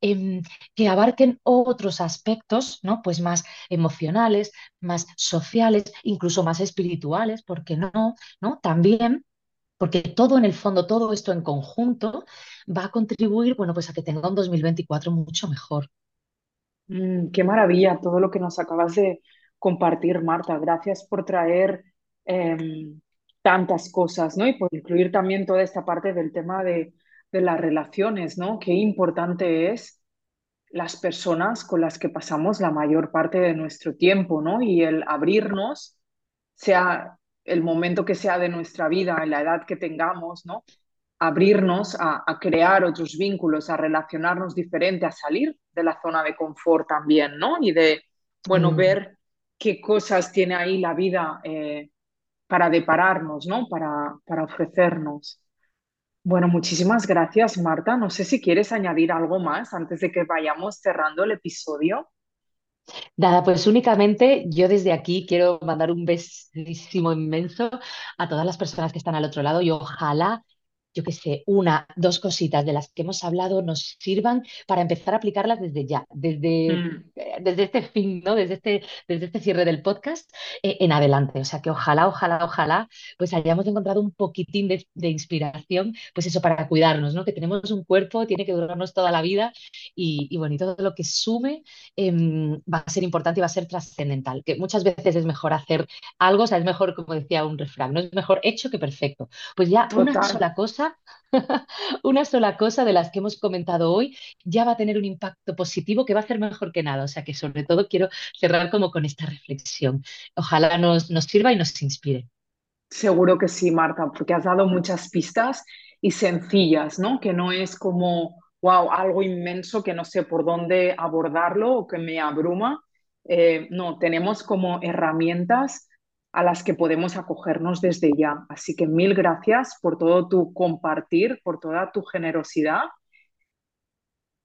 em, que abarquen otros aspectos, ¿no? Pues más emocionales, más sociales, incluso más espirituales, ¿por qué no? ¿No? También porque todo en el fondo, todo esto en conjunto va a contribuir, bueno, pues a que tenga un 2024 mucho mejor. mm, qué maravilla todo lo que nos acabas de compartir, Marta. Gracias por traer em, tantas cosas, ¿no? Y por incluir también toda esta parte del tema de, de las relaciones, ¿no? Qué importante es las personas con las que pasamos la mayor parte de nuestro tiempo, ¿no? Y el abrirnos, sea el momento que sea de nuestra vida, en la edad que tengamos, ¿no? Abrirnos a, a crear otros vínculos, a relacionarnos diferente, a salir de la zona de confort también, ¿no? Y de, bueno, Mm. ver qué cosas tiene ahí la vida eh, para depararnos, ¿no? Para, para ofrecernos. Bueno, muchísimas gracias, Marta. No sé si quieres añadir algo más antes de que vayamos cerrando el episodio. Nada, pues únicamente yo desde aquí quiero mandar un besísimo inmenso a todas las personas que están al otro lado y ojalá, yo qué sé, una, dos cositas de las que hemos hablado nos sirvan para empezar a aplicarlas desde ya, desde, Mm, eh, desde este fin, ¿no? Desde este, desde este cierre del podcast eh, en adelante. O sea que ojalá, ojalá, ojalá, pues hayamos encontrado un poquitín de, de inspiración, pues eso, para cuidarnos, ¿no? Que tenemos un cuerpo, tiene que durarnos toda la vida y, y bueno, y todo lo que sume em, va a ser importante y va a ser trascendental, que muchas veces es mejor hacer algo, o sea, es mejor, como decía un refrán, no es mejor hecho que perfecto. Pues ya una sola una sola cosa de las que hemos comentado hoy ya va a tener un impacto positivo que va a ser mejor que nada. O sea que sobre todo quiero cerrar como con esta reflexión. Ojalá nos, nos sirva y nos inspire. Seguro que sí, Marta, porque has dado muchas pistas y sencillas, ¿no? Que no es como, wow, algo inmenso que no sé por dónde abordarlo o que me abruma. Eh, no, tenemos como herramientas a las que podemos acogernos desde ya. Así que mil gracias por todo tu compartir, por toda tu generosidad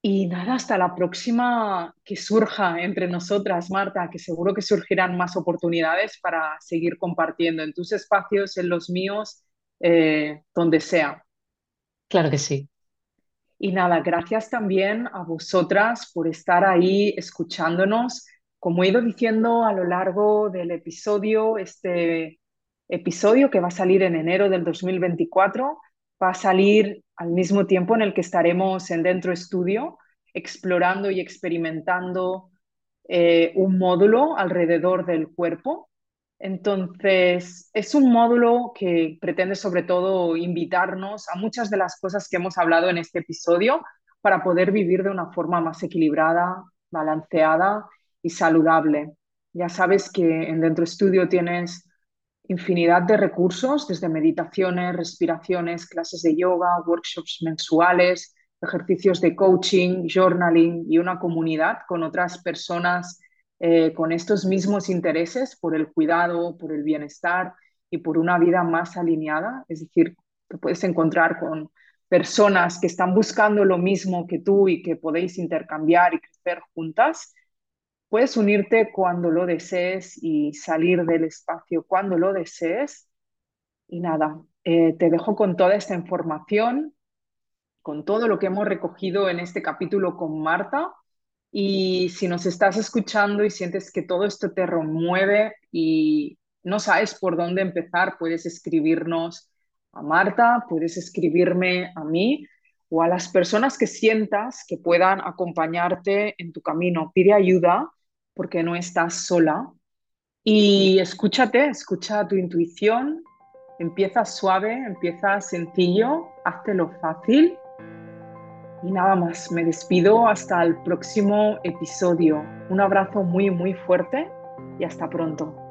Y nada, hasta la próxima que surja entre nosotras, Marta, que seguro que surgirán más oportunidades para seguir compartiendo en tus espacios, en los míos, eh, donde sea. Claro que sí. Y nada, gracias también a vosotras por estar ahí escuchándonos. Como he ido diciendo a lo largo del episodio, este episodio que va a salir en enero del 2024 va a salir al mismo tiempo en el que estaremos en Dentro Estudio explorando y experimentando eh, un módulo alrededor del cuerpo. Entonces, es un módulo que pretende sobre todo invitarnos a muchas de las cosas que hemos hablado en este episodio para poder vivir de una forma más equilibrada, balanceada y saludable. Ya sabes que en Dentro Estudio tienes infinidad de recursos, desde meditaciones, respiraciones, clases de yoga, workshops mensuales, ejercicios de coaching, journaling y una comunidad con otras personas eh, con estos mismos intereses por el cuidado, por el bienestar y por una vida más alineada. Es decir, te puedes encontrar con personas que están buscando lo mismo que tú y que podéis intercambiar y crecer juntas. Puedes unirte cuando lo desees y salir del espacio cuando lo desees. Y nada, eh, te dejo con toda esta información, con todo lo que hemos recogido en este capítulo con Marta. Y si nos estás escuchando y sientes que todo esto te remueve y no sabes por dónde empezar, puedes escribirnos a Marta, puedes escribirme a mí o a las personas que sientas que puedan acompañarte en tu camino. Pide ayuda porque no estás sola y escúchate, escucha tu intuición, empieza suave, empieza sencillo, lo fácil. Y nada más, me despido hasta el próximo episodio. Un abrazo muy, muy fuerte y hasta pronto.